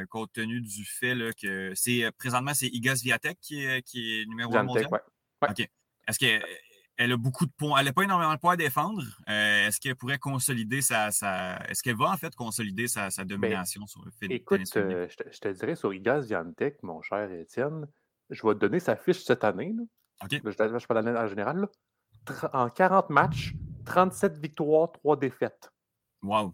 compte tenu du fait que c'est présentement c'est Iga Swiatek qui est, qui est numéro 1 mondial? OK. Est-ce que elle a beaucoup de points. Elle n'a pas énormément de points à défendre. Euh, est-ce qu'elle pourrait consolider sa. Est-ce qu'elle va en fait consolider sa, sa ben, domination sur le fait Écoute, euh, je, te, dirais sur Igaz Yantek, mon cher Étienne, je vais te donner sa fiche cette année. OK. Je, je, parle en général. En 40 matchs, 37 victoires, 3 défaites. Wow.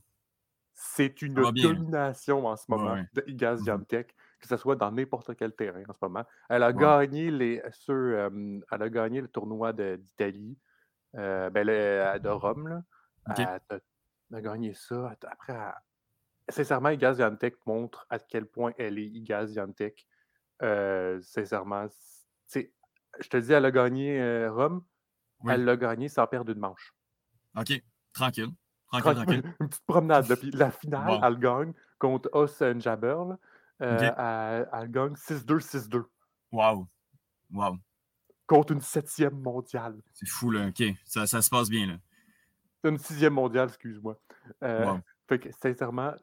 C'est une domination en ce moment de Igaz Yantek que ce soit dans n'importe quel terrain en ce moment. Elle a, gagné, les, elle a gagné le tournoi d'Italie, euh, ben, de Rome. Là. Elle, a, gagné ça. Après, sincèrement, Igaz montre à quel point elle est Igaz euh, sincèrement, je te dis, elle a gagné euh, Rome. Elle l'a gagné sans perdre une manche. OK, tranquille. Tranquille, tranquille. Une petite promenade. Puis la finale, elle gagne contre Os Jabber. Euh, elle, gagne 6-2, 6-2. Wow. Wow. Contre une septième mondiale. C'est fou, là. OK. Ça, ça se passe bien, là. Une sixième mondiale, excuse-moi. Euh, fait que, sincèrement,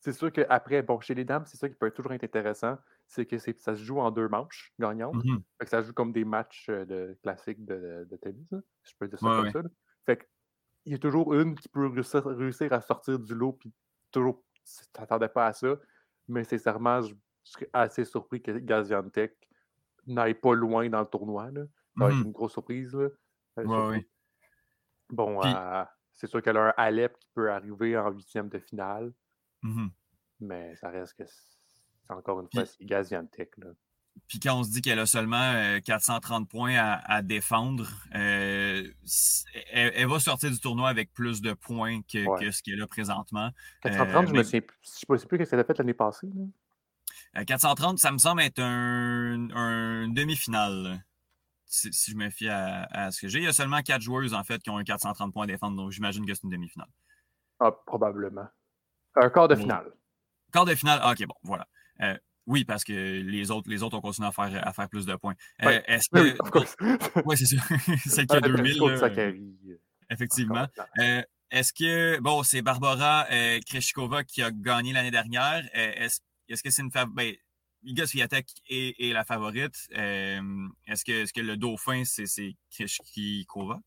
c'est sûr qu'après, bon, chez les dames, c'est ça qui peut toujours être intéressant, c'est que ça se joue en deux manches gagnantes. Fait que ça joue comme des matchs euh, de, classiques de, de tennis, je peux dire ça comme ça. Fait que, il y a toujours une qui peut réussir, à sortir du lot, puis toujours, tu t'attendais pas à ça mais sincèrement, je, serais assez surpris que Gaziantep n'aille pas loin dans le tournoi. Là. Ça va être mmh une grosse surprise. Là. Euh, bon, euh, c'est sûr qu'elle a un Alep qui peut arriver en huitième de finale. Mmh mais ça reste que encore une fois, c'est Gaziantep. Puis quand on se dit qu'elle a seulement 430 euh, points à, défendre, elle, va sortir du tournoi avec plus de points que, ce qu'elle a présentement. 430, je ne sais plus qu'est-ce qu'elle a fait l'année passée. 430, ça me semble être un, demi-finale. Si, je me fie à, ce que j'ai. Il y a seulement quatre joueuses en fait qui ont un 430 points à défendre, donc j'imagine que c'est une demi-finale. Ah, probablement. Un quart de finale. Quart de finale, ah, ok, bon, voilà. Oui, parce que les autres, les autres ont continué à faire, à faire plus de points. Euh, est-ce que. Oui, c'est sûr. c'est qu'il y a 2000. Euh, effectivement. Euh, est-ce que. Bon, c'est Barbara Kreshikova qui a gagné l'année dernière. est-ce, est-ce que c'est une. Ben, Iga Swiatek est, la favorite. est-ce, que, est-ce que le dauphin, c'est, c'est Kreshikova?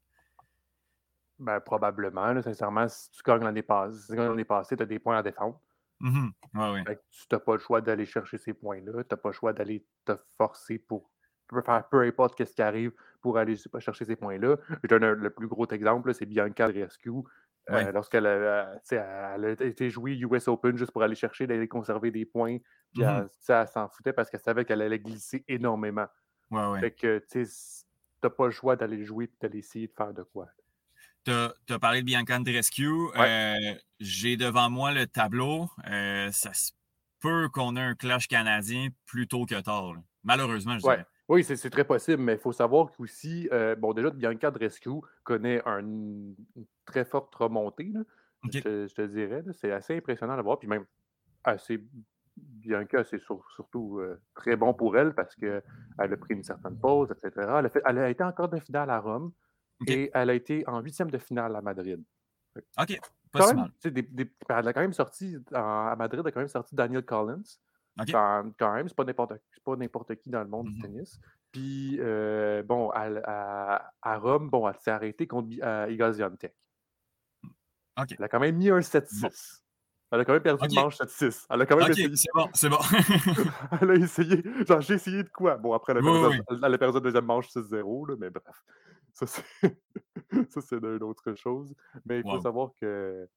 Ben, probablement. sincèrement, si tu gagnes l'année passée, si tu gagnes l'année passée, tu as des points à défendre. Ouais, tu n'as pas le choix d'aller chercher ces points-là. Tu n'as pas le choix d'aller te forcer pour faire peu importe ce qui arrive pour aller chercher ces points-là. Je donne le plus gros exemple, c'est Bianca Rescue. Euh, lorsqu'elle a, elle a été jouée US Open juste pour aller chercher, d'aller conserver des points, puis mmh elle, s'en foutait parce qu'elle savait qu'elle allait glisser énormément. Ouais, fait que tu n'as pas le choix d'aller jouer et d'aller essayer de faire de quoi. Tu as, parlé de Bianca Andrescu. Euh, j'ai devant moi le tableau. Euh, ça se peut qu'on ait un clash canadien plus tôt que tard. Malheureusement, je dirais. Oui, c'est très possible, mais il faut savoir qu'aussi, euh, bon, déjà, Bianca Andrescu connaît une très forte remontée. Je, te, dirais. C'est assez impressionnant à voir. Puis même, assez, Bianca, c'est surtout très bon pour elle parce qu'elle a pris une certaine pause, etc. Elle a, fait, elle a été encore de finale à Rome. Et elle a été en huitième de finale à Madrid. OK, pas mal. elle a quand même sorti, à Madrid, elle a quand même sorti Daniel Collins. Quand, même, c'est pas n'importe qui dans le monde du mmh tennis. Puis, euh, bon, à, Rome, bon, elle s'est arrêtée contre Iga Swiatek. OK. Elle a quand même mis un 7-6. Elle a quand même perdu okay. manche 7-6. Elle a quand même Ok, c'est bon, c'est bon. elle a essayé. Genre, j'ai essayé de quoi? Bon, après, elle a perdu, oui, oui. Elle a perdu la deuxième manche 6-0, mais bref. Ça, c'est, ça, c'est une autre chose. Mais il faut wow. savoir que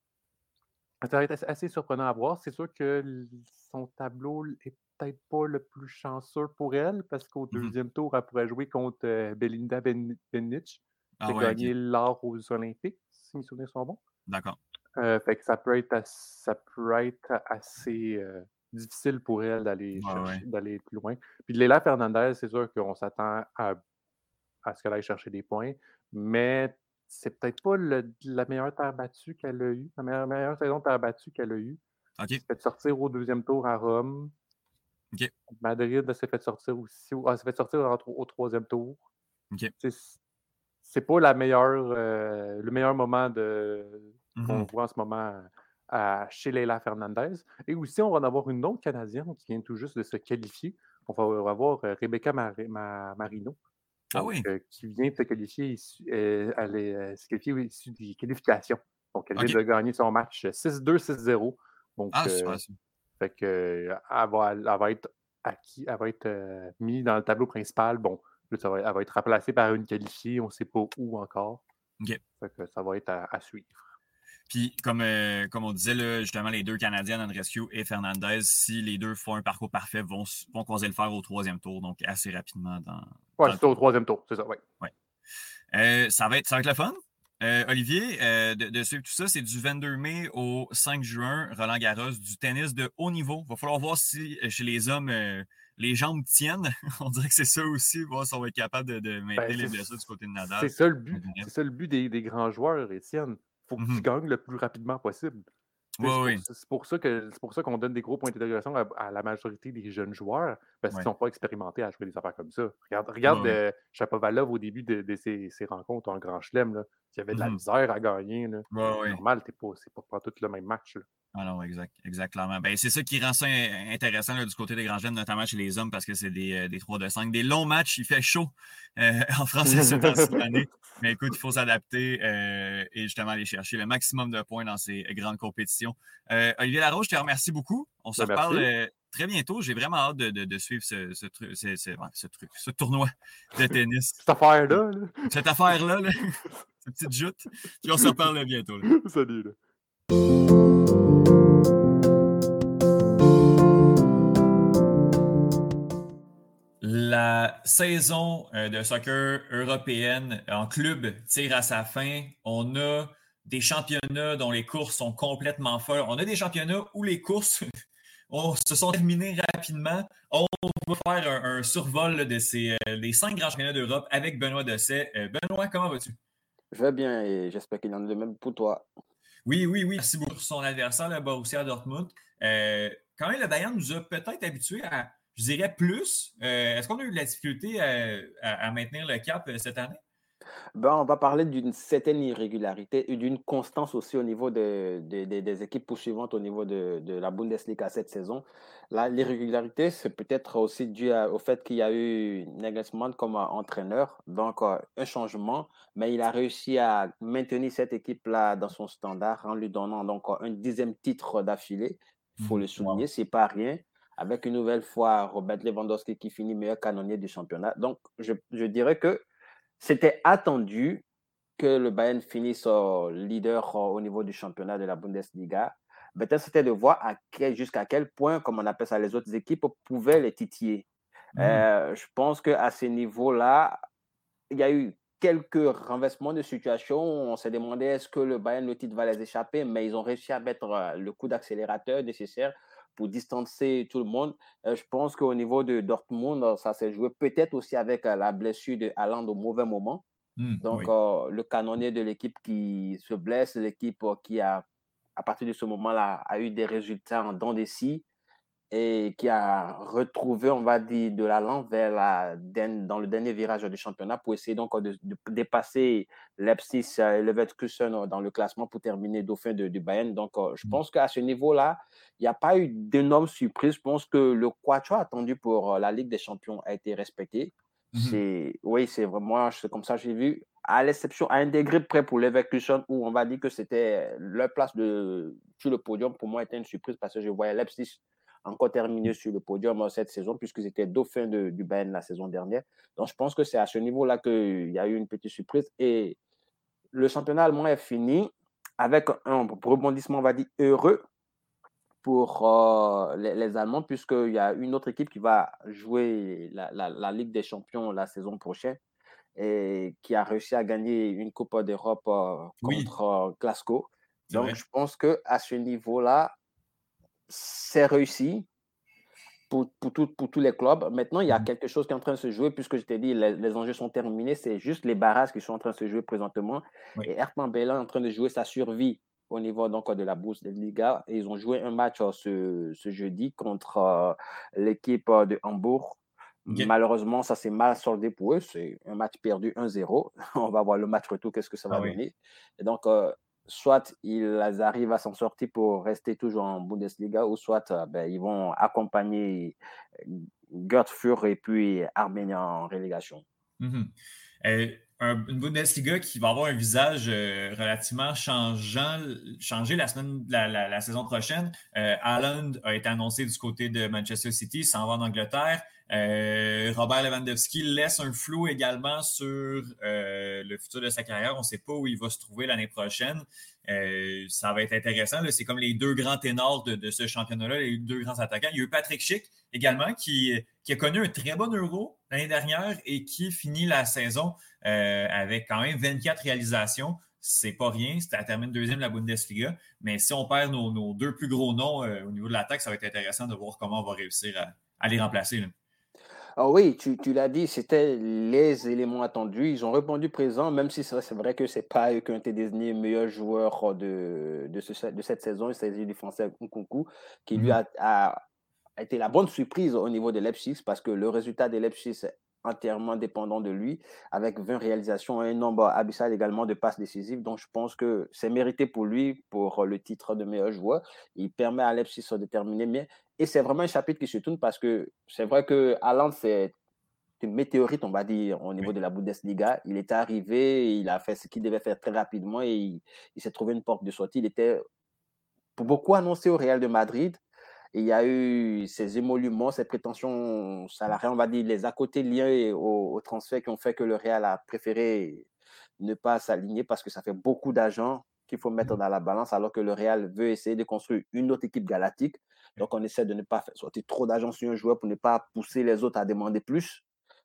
ça va être assez surprenant à voir. C'est sûr que son tableau est peut-être pas le plus chanceux pour elle, parce qu'au Mhm. deuxième tour, elle pourrait jouer contre euh, Belinda Ben- Benic, Ah qui a ouais, gagné l'or aux Olympiques, si mes souvenirs sont bons. D'accord. Euh, fait que ça peut être, as- ça peut être assez euh, difficile pour elle d'aller Ouais, chercher, ouais. d'aller plus loin. Puis Léla Fernandez, c'est sûr qu'on s'attend à, à ce qu'elle aille chercher des points, mais c'est peut-être pas le- la meilleure terre battue qu'elle a eue, la meilleure, meilleure saison de terre battue qu'elle a eue. Ok. Elle s'est fait sortir au deuxième tour à Rome. Madrid s'est fait sortir aussi. au- ah, s'est fait sortir au troisième tour. C'est pas la meilleure, euh, le meilleur moment de, qu'on Mhm. voit en ce moment à, chez Leila Fernandez. Et aussi, on va en avoir une autre Canadienne qui vient tout juste de se qualifier. On va, avoir euh, Rebecca Mar- Ma- Marino. Ah oui. euh, qui vient de se qualifier, issu- euh, elle est euh, se qualifier issu des qualifications. Donc, elle vient de gagner son match 6-2, 6-0. Donc, Ah, fait que, elle, va, elle va être acquis, elle va être mise dans le tableau principal. Bon, ça va, elle va être remplacée par une qualifiée, on ne sait pas où encore. Ok. Fait que ça va être à, à suivre. Puis, comme, euh, comme on disait, là, justement, les deux Canadiennes, Andrescu et Fernandez, si les deux font un parcours parfait, vont, vont croiser le fer au troisième tour, donc assez rapidement dans. Le c'est au troisième tour, c'est ça, oui. Euh, ça, va être, ça va être le fun. Euh, Olivier, de, de suivre tout ça, c'est du 22 mai au 5 juin, Roland Garros, du tennis de haut niveau. Il va falloir voir si chez les hommes, les jambes tiennent. on dirait que c'est ça aussi, voir si on va être capable de, de maintenir Ben, les c'est- blessures du côté de Nadal. C'est ça le but. C'est ça le but des, des grands joueurs, Étienne. Il faut que tu Mhm. gagnes le plus rapidement possible. C'est oui. pour- C'est pour ça pour qu'on donne des gros points d'interrogation à, à la majorité des jeunes joueurs, parce qu'ils ne sont pas expérimentés à jouer des affaires comme ça. Regarde, regarde ouais. euh, au début de, de ses, ses rencontres en Grand Chelem, y avait de la Mhm. misère à gagner. C'est normal, t'es pas, c'est pas, pas tout le même match. là. Ah non, exact, exact, clairement. Ben, c'est ça qui rend ça in- intéressant là, du côté des grands jeunes, notamment chez les hommes, parce que c'est des, euh, des 3 de 5, des longs matchs. Il fait chaud euh, en français ce temps-ci de l'année. Mais écoute, il faut s'adapter euh, et justement aller chercher le maximum de points dans ces grandes compétitions. Euh, Olivier Larose, je te remercie beaucoup. On se Ben, reparle très bientôt. J'ai vraiment hâte de, de- de suivre ce, ce, tru- ce- ce- truc, tournoi de tennis. Cette affaire-là, là. Cette affaire-là, là, cette petite joute. Puis on se reparle bientôt. là. salut. La saison euh, de soccer européenne en club tire à sa fin. On a des championnats dont les courses sont complètement folles. On a des championnats où les courses on- se sont terminées rapidement. On va faire un, un survol là, de ces, euh, des cinq grands championnats d'Europe avec Benoît Dosset. Euh, Benoît, comment vas-tu? Je vais bien et j'espère qu'il en est de même pour toi. Oui, oui, oui. Merci beaucoup pour son adversaire, le Borussia Dortmund. Euh, quand même, le Bayern nous a peut-être habitués à, je dirais, plus. Euh, Est-ce qu'on a eu de la difficulté à, à- à maintenir le cap euh, cette année? Ben, on va parler d'une certaine irrégularité et d'une constance aussi au niveau de- de- de- des équipes poursuivantes au niveau de, la Bundesliga cette saison. L'irrégularité, c'est peut-être aussi dû à- au fait qu'il y a eu Nagelsmann comme euh, entraîneur, donc euh, un changement, mais il a réussi à maintenir cette équipe-là dans son standard en lui donnant donc euh, un dixième titre d'affilée. Il faut Mhm. le souligner, c'est pas rien. Avec une nouvelle fois Robert Lewandowski qui finit meilleur canonnier du championnat. Donc, je, je dirais que c'était attendu que le Bayern finisse euh, leader euh, au niveau du championnat de la Bundesliga. Peut-être c'était de voir à quel- jusqu'à quel point, comme on appelle ça, les autres équipes pouvaient les titiller. Mhm. Euh, je pense qu'à ce niveau-là, il y a eu quelques renversements de situation. On s'est demandé est-ce que le Bayern, le titre va les échapper, mais ils ont réussi à mettre euh, le coup d'accélérateur nécessaire pour distancer tout le monde. Euh, je pense qu'au niveau de Dortmund, euh, ça s'est joué peut-être aussi avec euh, la blessure de Haaland au mauvais moment. Hmm, Donc, oui. euh, le canonnier de l'équipe qui se blesse, l'équipe qui a, à partir de ce moment-là, a eu des résultats en dents des scies et qui a retrouvé, on va dire, de l'allant vers la, dans le dernier virage du championnat pour essayer donc de, de dépasser Leipzig et Leverkusen euh, dans le classement pour terminer dauphin de, du Bayern. Donc, euh, je Mm. pense qu'à ce niveau-là, il n'y a pas eu d'énormes surprises. Je pense que le quatuor attendu pour euh, la Ligue des Champions a été respecté. Mmh oui, c'est vraiment c'est comme ça j'ai vu. À l'exception, à un degré près pour Leverkusen, où on va dire que c'était leur place de, sur le podium, pour moi, était une surprise parce que je voyais Leipzig encore terminer sur le podium euh, cette saison, puisqu'ils étaient dauphins de, du Bayern la saison dernière. Donc, je pense que c'est à ce niveau-là qu'il y a eu une petite surprise. Et le championnat allemand est fini avec un rebondissement, on va dire, heureux pour euh, les, Allemands, puisqu'il y a une autre équipe qui va jouer la, la, Ligue des Champions la saison prochaine et qui a réussi à gagner une Coupe d'Europe euh, contre Glasgow. Donc, je pense qu'à ce niveau-là, c'est réussi pour, pour, pour, tous les clubs. Maintenant, il y a mmh quelque chose qui est en train de se jouer, puisque je t'ai dit, les, enjeux sont terminés. C'est juste les barrages qui sont en train de se jouer présentement. Et Herman Bella est en train de jouer sa survie au niveau donc, de la bourse de Liga. Et ils ont joué un match euh, ce, ce jeudi contre euh, l'équipe euh, de Hambourg. Malheureusement, ça s'est mal soldé pour eux. C'est un match perdu 1-0. On va voir le match retour, qu'est-ce que ça va ah donner. Et donc, soit ils arrivent à s'en sortir pour rester toujours en Bundesliga, ou soit euh, ben, ils vont accompagner Fur et puis Arménia en relégation. Mmh une Bundesliga qui va avoir un visage euh, relativement changeant, changé la, semaine, la, saison prochaine. Euh, a été annoncé du côté de Manchester City, s'en va en Angleterre. Euh, Robert Lewandowski laisse un flou également sur euh, le futur de sa carrière. On ne sait pas où il va se trouver l'année prochaine. Euh, ça va être intéressant. C'est comme les deux grands ténors de, ce championnat-là, les deux grands attaquants. Il y a eu Patrick Schick également qui, qui a connu un très bon euro l'année dernière et qui finit la saison avec quand même 24 réalisations. C'est pas rien. Ça termine deuxième la Bundesliga. Mais si on perd nos, deux plus gros noms au niveau de l'attaque, ça va être intéressant de voir comment on va réussir à, les remplacer. Ah oui, tu, l'as dit, c'était les éléments attendus. Ils ont répondu présent, même si c'est vrai que ce n'est pas eux qui ont été désignés meilleur joueur de, de, cette saison. Il s'agit du français Nkunku, qui lui mmh a, été la bonne surprise au niveau de Leipzig, parce que le résultat de Leipzig est entièrement dépendant de lui, avec 20 réalisations et un nombre abyssal également de passes décisives. Donc, je pense que c'est mérité pour lui pour le titre de meilleur joueur. Il permet à Leipzig de se déterminer. Mais et c'est vraiment un chapitre qui se tourne parce que c'est vrai que Haaland, c'est une météorite, on va dire, au niveau de la Bundesliga. Il est arrivé, il a fait ce qu'il devait faire très rapidement et il, s'est trouvé une porte de sortie. Il était pour beaucoup annoncé au Real de Madrid. Il y a eu ces émoluments, ces prétentions salariales, on va dire, les à côté liés au, au transfert qui ont fait que le Real a préféré ne pas s'aligner parce que ça fait beaucoup d'argent qu'il faut mettre mmh. dans la balance alors que le Real veut essayer de construire une autre équipe galactique. Donc, on essaie de ne pas faire sortir trop d'argent sur un joueur pour ne pas pousser les autres à demander plus.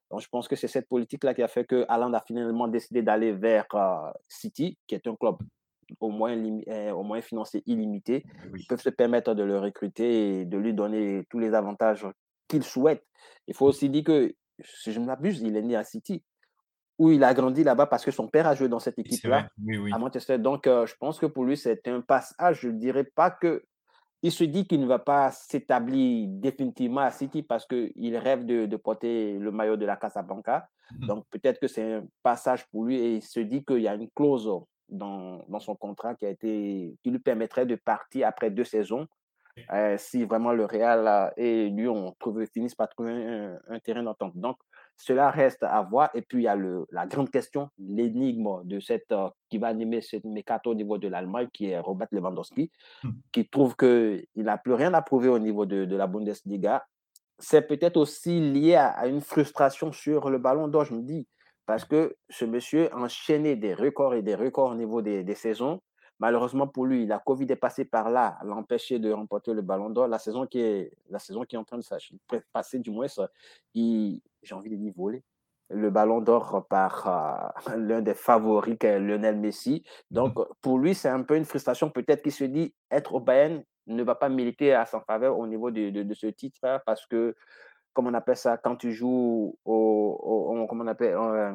Donc, je pense que c'est cette politique-là qui a fait que Haaland a finalement décidé d'aller vers euh, City, qui est un club au moins, euh, au moins financier illimité. Ils peuvent se permettre de le recruter et de lui donner tous les avantages qu'il souhaite. Il faut aussi dire que, si je ne m'abuse, il est né à City, où il a grandi là-bas parce que son père a joué dans cette équipe-là à Manchester. Donc, euh, je pense que pour lui, c'est un passage. Je ne dirais pas que il se dit qu'il ne va pas s'établir définitivement à City parce qu'il rêve de, porter le maillot de la Casablanca. Mmh. Donc peut-être que c'est un passage pour lui et il se dit qu'il y a une clause dans, son contrat qui, a été, qui lui permettrait de partir après deux saisons euh, si vraiment le Real et lui ont trouvé, finissent par trouver un, un terrain d'entente. Donc cela reste à voir. Et puis, il y a le, la grande question, l'énigme de cette, euh, qui va animer ce mécato au niveau de l'Allemagne, qui est Robert Lewandowski, hmm. qui trouve qu'il n'a plus rien à prouver au niveau de, de la Bundesliga. C'est peut-être aussi lié à, une frustration sur le ballon d'or, je me dis, parce que ce monsieur enchaîné des records et des records au niveau des, des saisons. Malheureusement pour lui, la Covid est passée par là, l'a empêché de remporter le ballon d'or. La saison qui est, la saison qui est en train de se passer, du moins, il, j'ai envie de dire voler le ballon d'or par euh, l'un des favoris, Lionel Messi. Donc, mmh. pour lui, c'est un peu une frustration. Peut-être qu'il se dit être au Bayern ne va pas militer à son faveur au niveau de, de, ce titre parce que, comme on appelle ça, quand tu joues au, comment on appelle, euh,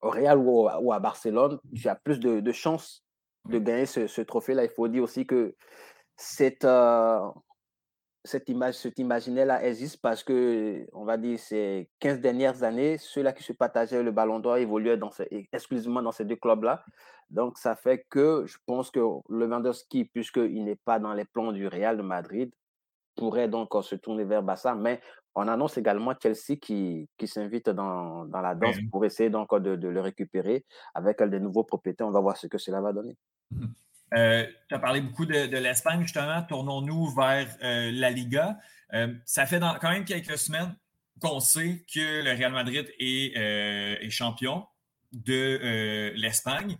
au Real ou, ou, à Barcelone, tu as plus de, de chances de gagner ce, ce trophée-là. Il faut dire aussi que cette, euh, cette image, cet imaginaire-là existe parce que, on va dire, ces 15 dernières années, ceux-là qui se partageaient le ballon d'or évoluaient dans exclusivement dans ces deux clubs-là. Donc, ça fait que je pense que Lewandowski, puisqu'il n'est pas dans les plans du Real de Madrid, pourrait donc se tourner vers Bassa. Mais on annonce également Chelsea qui, qui s'invite dans, dans, la danse pour essayer donc de, de, le récupérer avec des nouveaux propriétaires. On va voir ce que cela va donner. Euh, tu as parlé beaucoup de, de l'Espagne, justement. Tournons-nous vers euh, la Liga. Euh, ça fait quand même quelques semaines qu'on sait que le Real Madrid est, est champion de l'Espagne.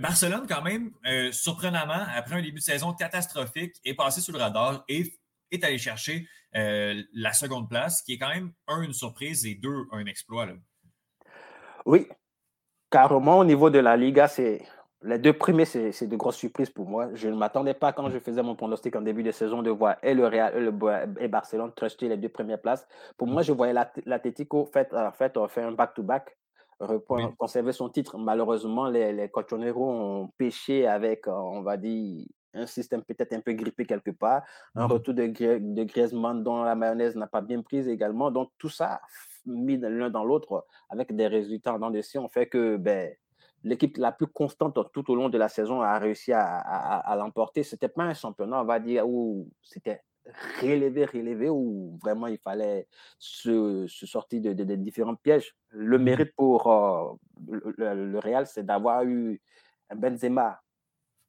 Barcelone, quand même, surprenamment, après un début de saison catastrophique, est passé sous le radar et est allé chercher la seconde place, qui est quand même, un, une surprise et deux, un exploit. Là. Oui, carrément, au niveau de la Liga, c'est les deux premiers, c'est de grosses surprises pour moi. Je ne m'attendais pas quand je faisais mon pronostic en début de saison de voir et le Real et, le, et Barcelone truster les deux premières places. Pour moi, je voyais l'Atletico fait, fait, fait un back-to-back, conserver son titre. Malheureusement, les, les ont pêché avec, on va dire, un système peut-être un peu grippé quelque part, un retour de, de dont la mayonnaise n'a pas bien prise également. Donc, tout ça mis l'un dans l'autre avec des résultats en de on fait que ben, l'équipe la plus constante tout au long de la saison a réussi à, à, l'emporter. Ce n'était pas un championnat, on va dire, où c'était relevé, relevé, où vraiment il fallait se, sortir de, différents pièges. Le mmh mérite pour euh, le, Real, c'est d'avoir eu un Benzema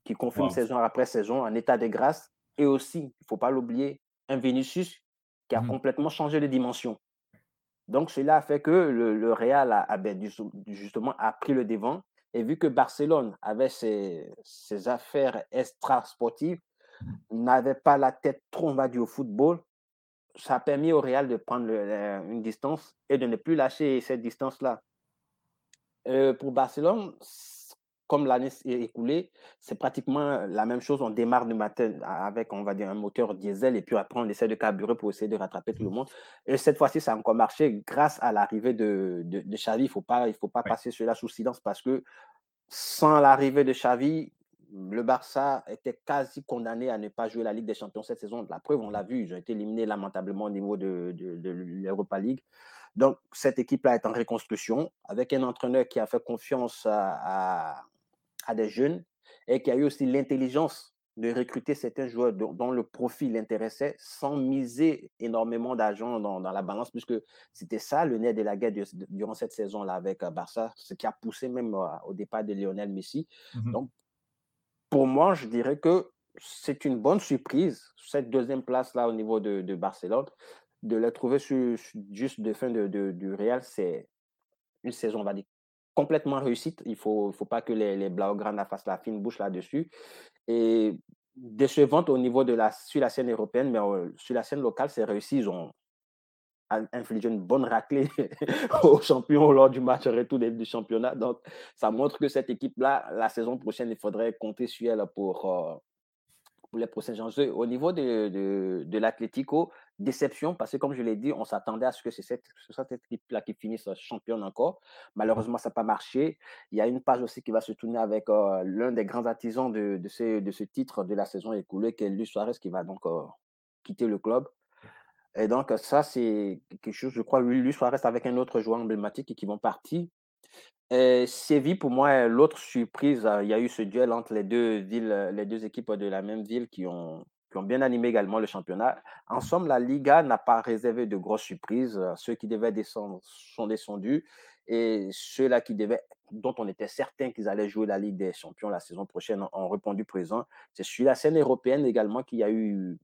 qui confirme saison après saison en état de grâce. Et aussi, il ne faut pas l'oublier, un Vinicius qui a mmh complètement changé de dimension. Donc, cela a fait que le, Real a, ben, justement a pris le devant et vu que Barcelone avait ses, affaires extra-sportives, n'avait pas la tête trop, on va dire, au football, ça a permis au Real de prendre une distance et de ne plus lâcher cette distance-là. Euh, pour Barcelone, comme l'année est écoulée, c'est pratiquement la même chose. On démarre le matin avec, on va dire, un moteur diesel et puis après, on essaie de carburer pour essayer de rattraper tout le monde. Et cette fois-ci, ça a encore marché grâce à l'arrivée de, de, Xavi. Il ne faut pas, il faut pas passer cela sous silence parce que sans l'arrivée de Xavi, le Barça était quasi condamné à ne pas jouer la Ligue des Champions cette saison. La preuve, on l'a vu, ils ont été éliminés lamentablement au niveau de, de, l'Europa League. Donc, cette équipe-là est en reconstruction avec un entraîneur qui a fait confiance à, à des jeunes et qui a eu aussi l'intelligence de recruter certains joueurs dont, le profil l'intéressait sans miser énormément d'argent dans, la balance, puisque c'était ça le nez de la guerre durant cette saison-là avec euh, Barça, ce qui a poussé même euh, au départ de Lionel Messi. Mmh Donc, pour moi, je dirais que c'est une bonne surprise, cette deuxième place-là au niveau de, Barcelone. De la trouver juste de fin de, du Real, c'est une saison, on va dire, complètement réussite. Il ne faut, faut pas que les, les Blaugrana fassent la fine bouche là-dessus. Et décevante au niveau de la, sur la scène européenne, mais euh, sur la scène locale, c'est réussi. Ils ont infligé une bonne raclée aux champions lors du match retour du championnat. Donc, ça montre que cette équipe-là, la saison prochaine, il faudrait compter sur elle pour, euh, pour les prochains enjeux. Au niveau de, de, de l'Atlético, déception parce que, comme je l'ai dit, on s'attendait à ce que c'est cette, cette équipe-là qui finisse championne encore. Malheureusement, ça n'a pas marché. Il y a une page aussi qui va se tourner avec euh, l'un des grands artisans de, ce, titre de la saison écoulée, qui est Luis Suarez, qui va donc euh, quitter le club. Et donc, ça, c'est quelque chose, je crois, Luis Suarez avec un autre joueur emblématique qui vont partir. Séville, pour moi, l'autre surprise, il y a eu ce duel entre les deux villes, les deux équipes de la même ville qui ont, qui ont bien animé également le championnat. En somme, la Liga n'a pas réservé de grosses surprises. Ceux qui devaient descendre sont descendus et ceux-là qui devaient, dont on était certain qu'ils allaient jouer la Ligue des Champions la saison prochaine ont répondu présent. C'est sur la scène européenne également qu'il y a eu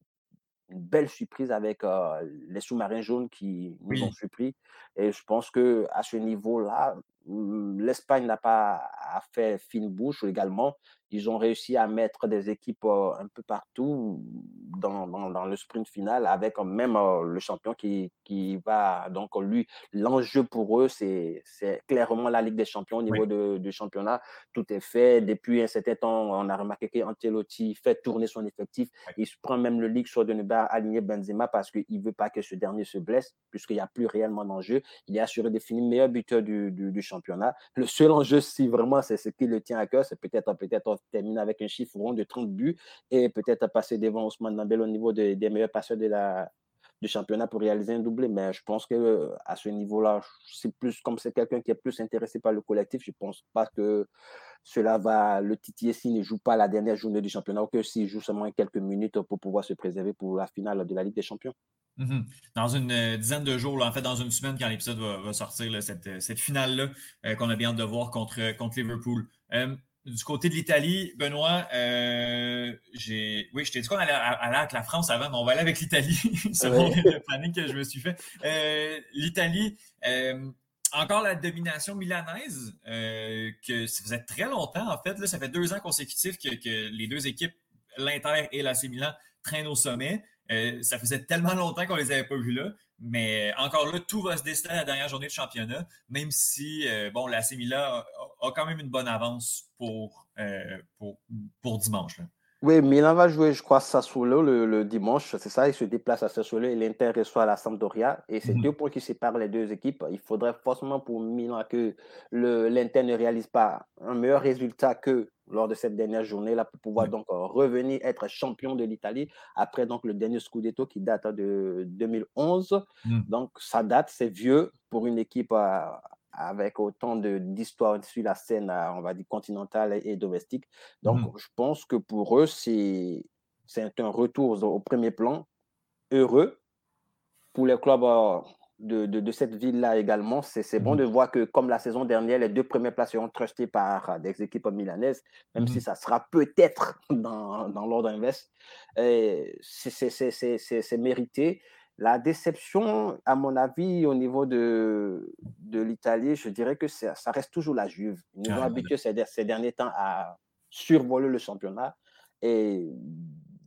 une belle surprise avec euh, les sous-marins jaunes qui nous ont surpris. Et je pense que à ce niveau-là, l'Espagne n'a pas fait fine bouche également. Ils ont réussi à mettre des équipes un peu partout dans, dans, le sprint final avec même le champion qui, qui va. Donc, lui, l'enjeu pour eux, c'est clairement la Ligue des champions au niveau de, du championnat. Tout est fait. Depuis un certain temps, on a remarqué qu'Antelotti fait tourner son effectif. Il se prend même le Ligue sur de ne pas aligner Benzema parce qu'il ne veut pas que ce dernier se blesse, puisqu'il n'y a plus réellement d'enjeu. Il est assuré de finir meilleur buteur du, du, championnat. Le seul enjeu, si vraiment c'est ce qui le tient à cœur, c'est peut-être peut-être terminer avec un chiffre rond de 30 buts et peut-être passer devant Ousmane Dembélé au niveau des meilleurs passeurs de la, du championnat pour réaliser un doublé. Mais je pense que à ce niveau-là, c'est plus comme c'est quelqu'un qui est plus intéressé par le collectif. Je pense pas que cela va le titiller s'il ne joue pas la dernière journée du championnat ou que s'il joue seulement quelques minutes pour pouvoir se préserver pour la finale de la Ligue des Champions. Mhm. Dans une euh, dizaine de jours, en fait, dans une semaine, quand l'épisode va, sortir, cette, finale-là euh, qu'on a bien hâte de voir contre, contre Liverpool. Euh, du côté de l'Italie, Benoît, j'ai. Oui, je t'ai dit qu'on allait aller avec la France avant, mais on va aller avec l'Italie, selon le planning que je me suis fait. L'Italie, encore la domination milanaise, que ça faisait très longtemps, en fait. Là, ça fait deux ans consécutifs que, que les deux équipes, l'Inter et l'AC Milan, traînent au sommet. Euh, ça faisait tellement longtemps qu'on les avait pas vus là. Mais encore là, tout va se décider à la dernière journée de championnat, même si euh, bon, la Milan a, quand même une bonne avance pour, euh, pour, dimanche. Oui, Milan va jouer, je crois, Sassuolo le, le dimanche, c'est ça, il se déplace à Sassuolo et l'Inter reçoit la Sampdoria. Et c'est mhm. deux points qui séparent les deux équipes. Il faudrait forcément pour Milan que l'Inter ne réalise pas un meilleur résultat que lors de cette dernière journée-là pour pouvoir donc euh, revenir être champion de l'Italie après donc le dernier Scudetto qui date de 2011. Hmm. Donc ça date, c'est vieux pour une équipe euh, avec autant d'histoire sur la scène, euh, on va dire continentale et, domestique. Donc hmm. je pense que pour eux c'est c'est un retour au premier plan heureux pour les clubs de, cette ville-là également. C'est bon mhm. de voir que, comme la saison dernière, les deux premières places seront trustées par des équipes milanaises, même si mhm. ça sera peut-être dans, dans l'ordre inverse. C'est mérité. La déception, à mon avis, au niveau de, de l'Italie, je dirais que ça, reste toujours la Juve. Ils nous ont habitués ces, ces derniers temps à survoler le championnat. Et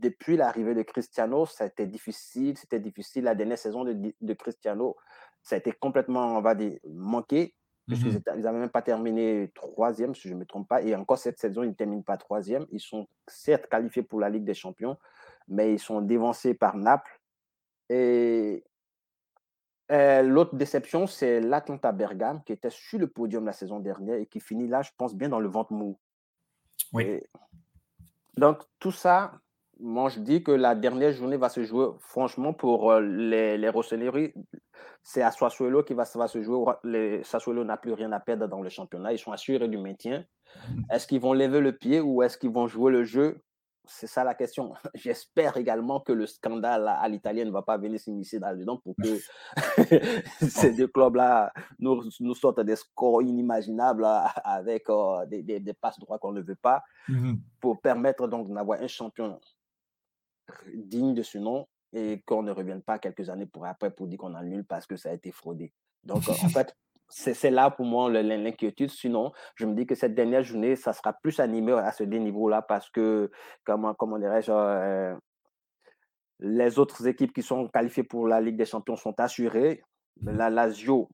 depuis l'arrivée de Cristiano, ça a été difficile. C'était difficile. La dernière saison de, Cristiano, ça a été complètement, on va dire, manqué. Puisqu'ils n'avaient mhm. même pas terminé troisième, si je ne me trompe pas. Et encore cette saison, ils ne terminent pas troisième. Ils sont certes qualifiés pour la Ligue des Champions, mais ils sont dévancés par Naples. Et euh, l'autre déception, c'est l'Atlanta Bergame, qui était sur le podium la saison dernière et qui finit là, je pense, bien dans le ventre mou. Oui. donc, tout ça, moi, je dis que la dernière journée va se jouer, franchement, pour euh, les, les c'est à Sassuolo qui va, va se jouer. Les, Sassuolo n'a plus rien à perdre dans le championnat. Ils sont assurés du maintien. Est-ce qu'ils vont lever le pied ou est-ce qu'ils vont jouer le jeu? C'est ça la question. J'espère également que le scandale à, l'italienne ne va pas venir s'immiscer là-dedans pour que ces deux clubs-là nous, nous, sortent des scores inimaginables avec euh, des, des, passes droits qu'on ne veut pas mm-hmm. pour permettre donc d'avoir un champion digne de ce nom et qu'on ne revienne pas quelques années pour après pour dire qu'on annule parce que ça a été fraudé. Donc, en fait, c'est là pour moi l'inquiétude. Sinon, je me dis que cette dernière journée, ça sera plus animé à ce niveau-là parce que, comment, comment dirais-je, euh, les autres équipes qui sont qualifiées pour la Ligue des Champions sont assurées. La Lazio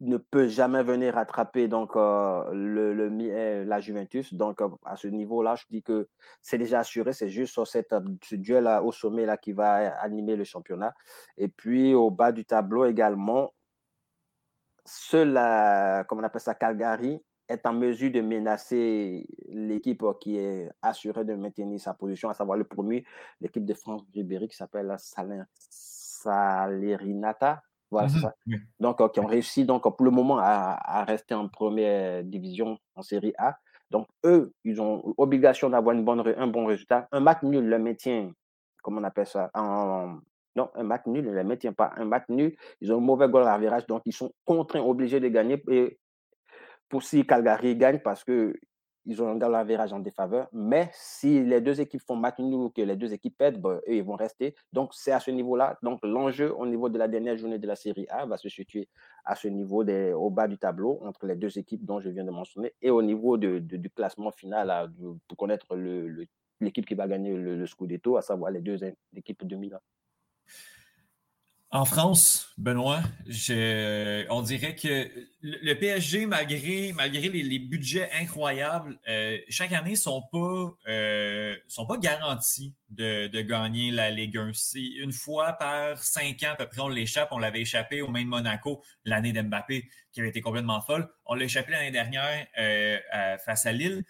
ne peut jamais venir rattraper donc euh, le, euh, la Juventus. Donc à ce niveau-là, je dis que c'est déjà assuré. C'est juste sur cette, ce duel au sommet là qui va animer le championnat. Et puis au bas du tableau également, seul, comme on appelle ça, Calgary est en mesure de menacer l'équipe qui est assurée de maintenir sa position, à savoir le premier, l'équipe de France Ribéry qui s'appelle Salerinata. Voilà, mmh ça. Donc, euh, qui ont réussi donc, pour le moment à, rester en première division en série A. Donc, eux, ils ont obligation d'avoir un bon résultat. Un match nul le maintient, comment on appelle ça en, Non, un match nul ne le maintient pas. Un match nul, ils ont un mauvais goal à virage, donc ils sont contraints, obligés de gagner. Et pour si Calgary gagne, parce que ils ont un gars virage en défaveur. Mais si les deux équipes font match nul ou que les deux équipes perdent, ben, eux, ils vont rester. Donc, c'est à ce niveau-là. Donc, l'enjeu au niveau de la dernière journée de la Série A va se situer à ce niveau, des, au bas du tableau, entre les deux équipes dont je viens de mentionner, et au niveau de, du classement final, pour connaître l'équipe qui va gagner le, le Scudetto, à savoir les deux équipes de Milan. En France, Benoît, on dirait que le PSG, malgré, malgré les, budgets incroyables, euh, chaque année ne sont, pas, euh, sont pas garantis de, gagner la Ligue 1. Une fois par cinq ans, à peu près, on l'échappe. On l'avait échappé au main de Monaco l'année d'Mbappé, qui avait été complètement folle. On l'a échappé l'année dernière euh, face à Lille.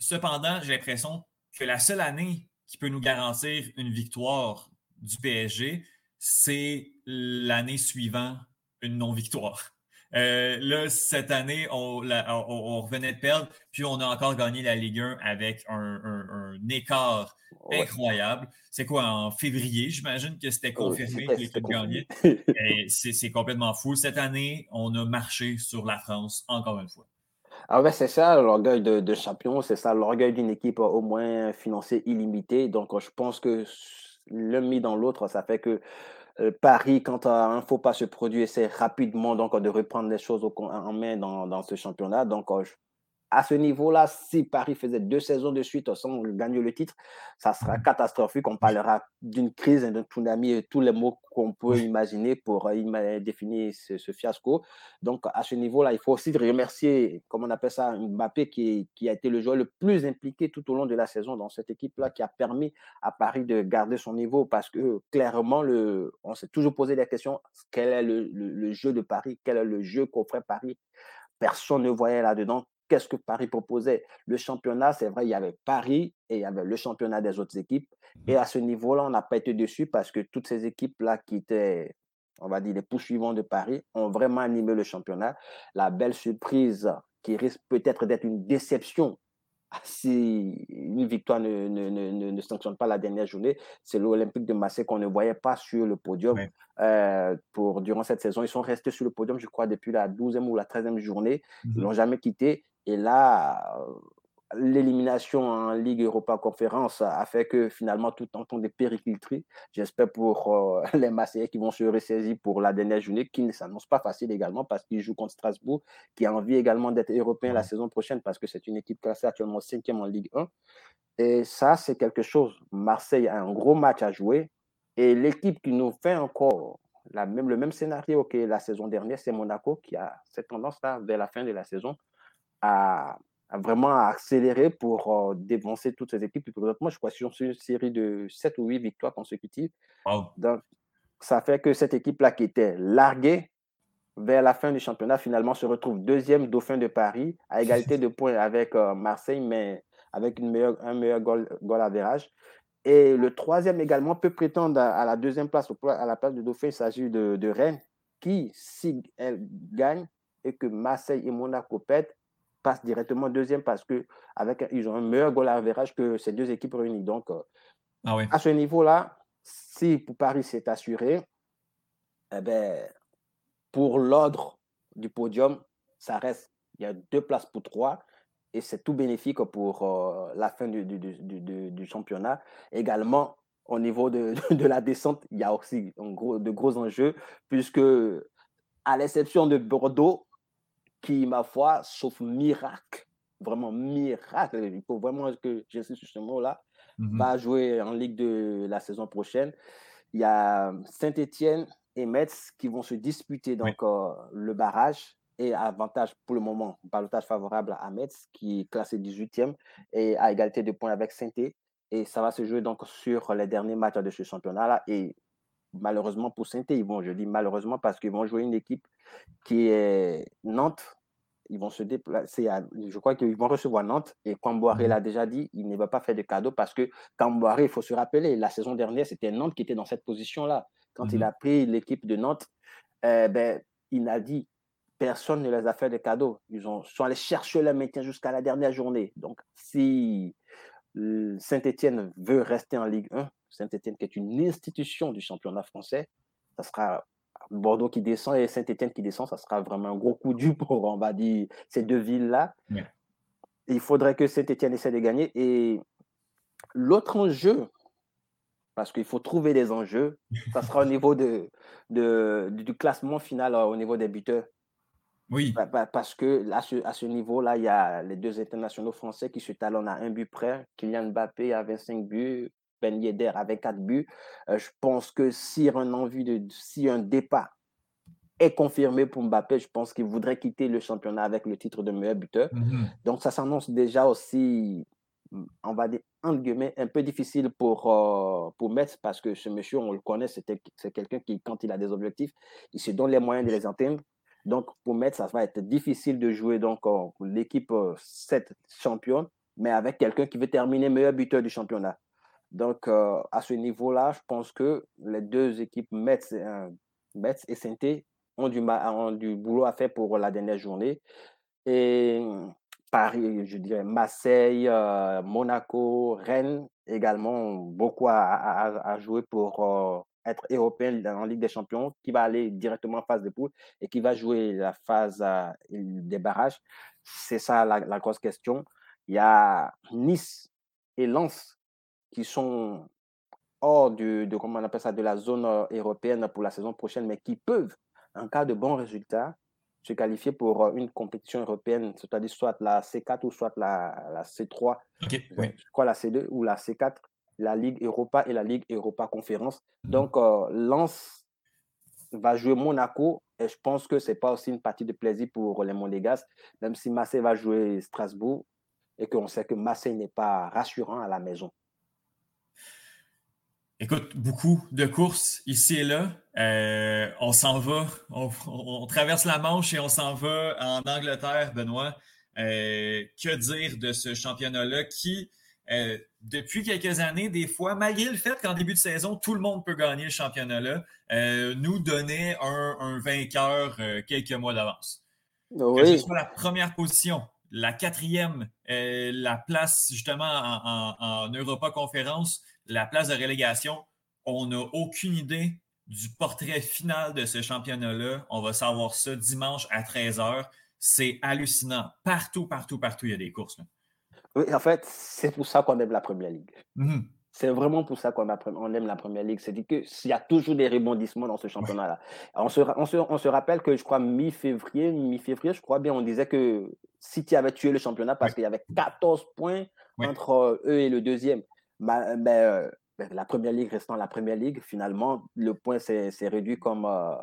cependant, j'ai l'impression que la seule année qui peut nous garantir une victoire du PSG, c'est l'année suivante une non-victoire. Euh, là, cette année, on, revenait de perdre, puis on a encore gagné la Ligue 1 avec un, écart incroyable. C'est quoi, en février, j'imagine que c'était confirmé que l'équipe gagnait? C'est complètement fou. Cette année, on a marché sur la France encore une fois. Ah ouais, c'est ça l'orgueil de, champion, c'est ça l'orgueil d'une équipe au moins financée illimitée. Donc, je pense que l'un mis dans l'autre, ça fait que euh, Paris, quand un faux pas se produit, essaie rapidement donc, de reprendre les choses en main dans, ce championnat. Donc, euh, à ce niveau-là, si Paris faisait deux saisons de suite sans gagner le titre, ça sera catastrophique. On parlera d'une crise, d'un tsunami, et tous les mots qu'on peut imaginer pour euh, définir ce, fiasco. Donc, à ce niveau-là, il faut aussi remercier, comme on appelle ça, Mbappé, qui, qui a été le joueur le plus impliqué tout au long de la saison dans cette équipe-là, qui a permis à Paris de garder son niveau parce que clairement, le, on s'est toujours posé la question quel est le, le jeu de Paris, quel est le jeu qu'offrait Paris? Personne ne voyait là-dedans qu'est-ce que Paris proposait? Le championnat, c'est vrai, il y avait Paris et il y avait le championnat des autres équipes. Et à ce niveau-là, on n'a pas été dessus parce que toutes ces équipes-là qui étaient, on va dire, les poursuivants de Paris ont vraiment animé le championnat. La belle surprise qui risque peut-être d'être une déception si une victoire ne, ne, ne, ne, sanctionne pas la dernière journée, c'est l'Olympique de Marseille qu'on ne voyait pas sur le podium euh, pour, durant cette saison. Ils sont restés sur le podium, je crois, depuis la 12e ou la 13e journée. Ils ne l'ont jamais quitté. Et là, l'élimination en Ligue Europa Conférence a fait que finalement tout en temps de péricliterie. J'espère pour euh, les Marseillais qui vont se ressaisir pour la dernière journée, qui ne s'annonce pas facile également parce qu'ils jouent contre Strasbourg, qui a envie également d'être européen la saison prochaine parce que c'est une équipe classée actuellement cinquième en Ligue 1. Et ça, c'est quelque chose. Marseille a un gros match à jouer. Et l'équipe qui nous fait encore la même, le même scénario que la saison dernière, c'est Monaco qui a cette tendance-là vers la fin de la saison à, vraiment accélérer pour euh, dévancer toutes ces équipes. Moi, je crois sur une série de 7 ou 8 victoires consécutives. Donc, ça fait que cette équipe-là qui était larguée vers la fin du championnat, finalement, se retrouve deuxième dauphin de Paris, à égalité de points avec euh, Marseille, mais avec une meilleure, un meilleur goal, goal average. Et le troisième également peut prétendre à, la deuxième place, à la place du dauphin. Il s'agit de, de Rennes, qui, si elle gagne et que Marseille et Monaco pètent, passe directement deuxième parce que avec ils ont un meilleur goal average que ces deux équipes réunies. Donc, euh, ah à ce niveau-là, si pour Paris c'est assuré, eh ben, pour l'ordre du podium, ça reste, il y a deux places pour trois et c'est tout bénéfique pour euh, la fin du, du, du, du, championnat. Également, au niveau de, de, la descente, il y a aussi gros, de gros enjeux puisque, à l'exception de Bordeaux, qui, ma foi, sauf miracle, vraiment miracle, il faut vraiment que j'insiste sur ce mot-là, mmh va jouer en Ligue de la saison prochaine. Il y a Saint-Étienne et Metz qui vont se disputer donc euh, le barrage et avantage pour le moment, balotage favorable à Metz qui est classé 18e et à égalité de points avec saint Et ça va se jouer donc sur les derniers matchs de ce championnat-là. Et malheureusement pour saint ils vont, je dis malheureusement parce qu'ils vont jouer une équipe qui est Nantes. Ils vont se déplacer, je crois qu'ils vont recevoir Nantes. Et Camboire l'a déjà dit, il ne va pas faire de cadeau parce que Camboire, il faut se rappeler, la saison dernière, c'était Nantes qui était dans cette position-là. Quand il mhm. a pris l'équipe de Nantes, eh ben, il a dit personne ne les a fait de cadeaux. Ils ont, sont allés chercher le maintien jusqu'à la dernière journée. Donc, si Saint-Etienne veut rester en Ligue 1, Saint-Etienne qui est une institution du championnat français, ça sera Bordeaux qui descend et Saint-Etienne qui descend, ça sera vraiment un gros coup dur pour, on va dire, ces deux villes-là. Il faudrait que Saint-Etienne essaie de gagner. Et l'autre enjeu, parce qu'il faut trouver des enjeux, ça sera au niveau de, de, du classement final, au niveau des buteurs. Oui. Parce que à ce, à ce niveau-là, il y a les deux internationaux français qui se talonnent à un but près. Kylian Mbappé a 25 buts, Ben Yedder avec 4 buts. Euh, je pense que si un envie de, si un départ est confirmé pour Mbappé, je pense qu'il voudrait quitter le championnat avec le titre de meilleur buteur. Mhm. Donc ça s'annonce déjà aussi, on va dire, entre guillemets, un peu difficile pour, euh, pour Metz parce que ce monsieur, on le connaît, c'est quelqu'un qui, quand il a des objectifs, il se donne les moyens de les atteindre. Donc pour Metz, ça va être difficile de jouer donc l'équipe 7 euh, championne, mais avec quelqu'un qui veut terminer meilleur buteur du championnat. Donc, euh, à ce niveau-là, je pense que les deux équipes Metz et, euh, Metz et ont du, ont du boulot à faire pour la dernière journée. Et Paris, je dirais Marseille, euh, Monaco, Rennes également beaucoup à, jouer pour euh, être européen en Ligue des Champions, qui va aller directement en phase de poule et qui va jouer la phase des barrages. C'est ça la, grosse question. Il y a Nice et Lens qui sont hors de, de, comment on appelle ça, de la zone européenne pour la saison prochaine, mais qui peuvent, en cas de bons résultats, se qualifier pour une compétition européenne, c'est-à-dire soit la C4 ou soit la, la C3. Je crois la C2 ou la C4, la Ligue Europa et la Ligue Europa Conférence. Mhm. Donc, euh, Lens va jouer Monaco et je pense que ce n'est pas aussi une partie de plaisir pour les Monégas, même si Marseille va jouer Strasbourg et qu'on sait que Marseille n'est pas rassurant à la maison. Écoute, beaucoup de courses ici et là. Euh, on s'en va, on, traverse la Manche et on s'en va en Angleterre, Benoît. Euh, que dire de ce championnat-là qui, euh, depuis quelques années, des fois, malgré le fait qu'en début de saison, tout le monde peut gagner le championnat-là, nous donnait un, vainqueur quelques mois d'avance. Que ce soit la première position, la quatrième, la place justement en, en Europa Conférence, la place de relégation, on n'a aucune idée du portrait final de ce championnat-là. On va savoir ça dimanche à 13h. C'est hallucinant. Partout, partout, partout, il y a des courses. Oui, en fait, c'est pour ça qu'on aime la Première Ligue. Mhm. C'est vraiment pour ça qu'on aime la Première Ligue. C'est-à-dire qu'il y a toujours des rebondissements dans ce championnat-là. On, se, on, se, rappelle que, je crois, mi-février, mi-février, je crois bien, on disait que City avait tué le championnat parce qu'il y avait 14 points entre euh, eux et le deuxième. Ben, ben, ben, la première ligue restant la première ligue, finalement, le point s'est réduit comme, euh,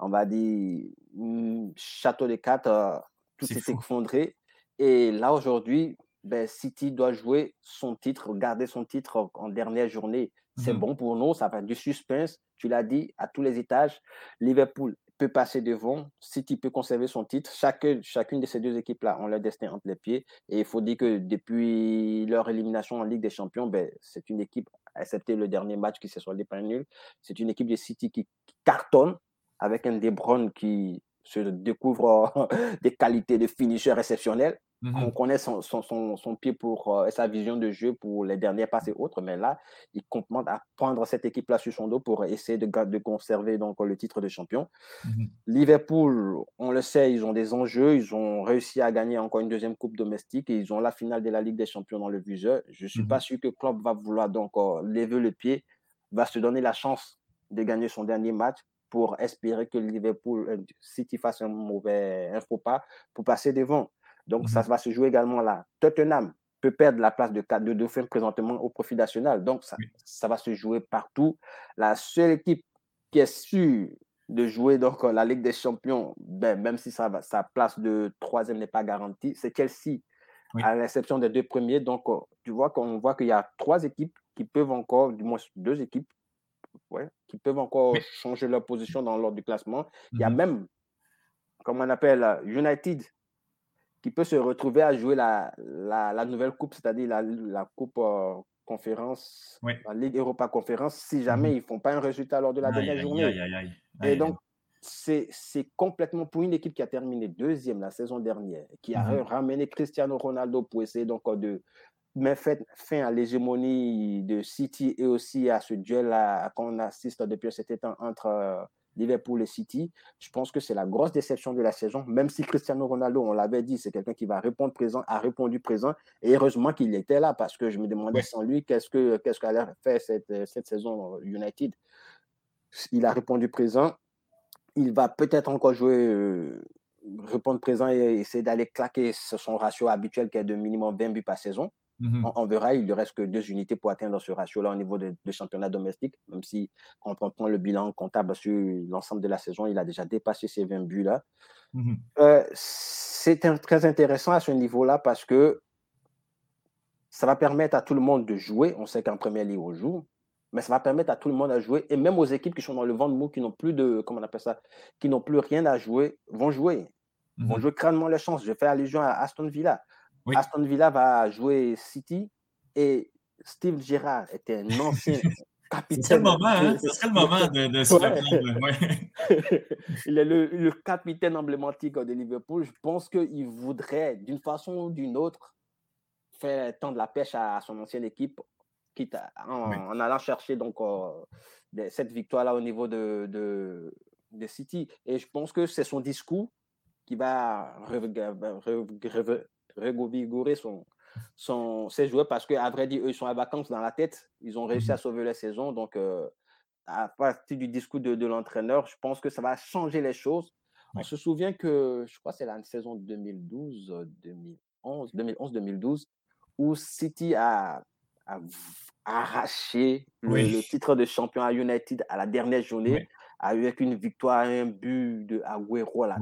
on va dire, hmm, château de cartes, euh, tout s'est effondré. Et là, aujourd'hui, ben, City doit jouer son titre, garder son titre en dernière journée. C'est mmh bon pour nous, ça va du suspense, tu l'as dit, à tous les étages. Liverpool peut passer devant, City peut conserver son titre. Chacune, chacune de ces deux équipes-là ont leur destin entre les pieds. Et il faut dire que depuis leur élimination en Ligue des Champions, ben, c'est une équipe, excepté le dernier match qui s'est soldé par nul, c'est une équipe de City qui, cartonne avec un De Bruyne qui se découvre des qualités de finisher Mmh on connaît son, son, son, pied pour euh, sa vision de jeu pour les derniers passes et autres, mais là, il compte à prendre cette équipe-là sur son dos pour essayer de, de conserver donc, le titre de champion. Mmh Liverpool, on le sait, ils ont des enjeux. Ils ont réussi à gagner encore une deuxième coupe domestique et ils ont la finale de la Ligue des Champions dans le viseur. Je ne suis mmh pas sûr que Klopp va vouloir donc euh, lever le pied, va se donner la chance de gagner son dernier match pour espérer que Liverpool euh, City fasse un mauvais un faux pas pour passer devant. Donc, ça mhm. va se jouer également là. Tottenham peut perdre la place de, de Dauphin présentement au profit national. Donc, ça, ça va se jouer partout. La seule équipe qui est sûre de jouer donc la Ligue des Champions, ben, même si ça sa place de troisième n'est pas garantie, c'est Chelsea, à l'exception des deux premiers. Donc, euh, tu vois qu'on voit qu'il y a trois équipes qui peuvent encore, du moins deux équipes, ouais, qui peuvent encore changer leur position dans l'ordre du classement. Il y a mhm. même, comme on appelle, United qui peut se retrouver à jouer la, la, nouvelle coupe, c'est-à-dire la, la, coupe euh, conférence, la Ligue Europa Conférence, si jamais mhm. ils ne font pas un résultat lors de la dernière journée. Et donc, c'est complètement pour une équipe qui a terminé deuxième la saison dernière, qui a mhm. ramené Cristiano Ronaldo pour essayer donc de mettre fin à l'hégémonie de City et aussi à ce duel qu'on assiste depuis cet temps entre euh, Liverpool et City. Je pense que c'est la grosse déception de la saison, même si Cristiano Ronaldo, on l'avait dit, c'est quelqu'un qui va répondre présent, a répondu présent. Et heureusement qu'il était là parce que je me demandais sans lui, qu'est-ce que qu'est-ce qu'allait faire cette, cette saison United? Il a répondu présent. Il va peut-être encore jouer, euh, répondre présent et essayer d'aller claquer son ratio habituel qui est de minimum 20 buts par saison. Mmh on, verra, il ne reste que deux unités pour atteindre ce ratio-là au niveau de, championnat domestique, même si quand on prend le bilan comptable sur l'ensemble de la saison, il a déjà dépassé ces 20 buts-là. Mmh euh, c'est très intéressant à ce niveau-là parce que ça va permettre à tout le monde de jouer. On sait qu'en première ligue, on joue, mais ça va permettre à tout le monde à jouer et même aux équipes qui sont dans le vent de mou, qui n'ont plus de, comment on appelle ça, qui n'ont plus rien à jouer, vont jouer. Vont mmh jouer crânement les chances. Je fais allusion à Aston Villa. Aston Villa va jouer City et Steve Gerrard était un ancien capitaine. C'est le moment, hein? Ce serait le moment de, de se ouais. Il est le, le, capitaine emblématique de Liverpool. Je pense qu'il voudrait, d'une façon ou d'une autre, faire tendre la pêche à, son ancienne équipe, quitte en, allant chercher donc euh, cette victoire-là au niveau de, de, de, City. Et je pense que c'est son discours qui va revigorer son, son, ses joueurs parce qu'à vrai dire, eux, ils sont à vacances dans la tête. Ils ont réussi à mmh sauver la saison. Donc, euh, à partir du discours de, de l'entraîneur, je pense que ça va changer les choses. On se souvient que, je crois que c'est la saison 2012, 2011, 2011-2012, où City a, arraché le, titre de champion à United à la dernière journée avec une victoire, un but de Agüero à la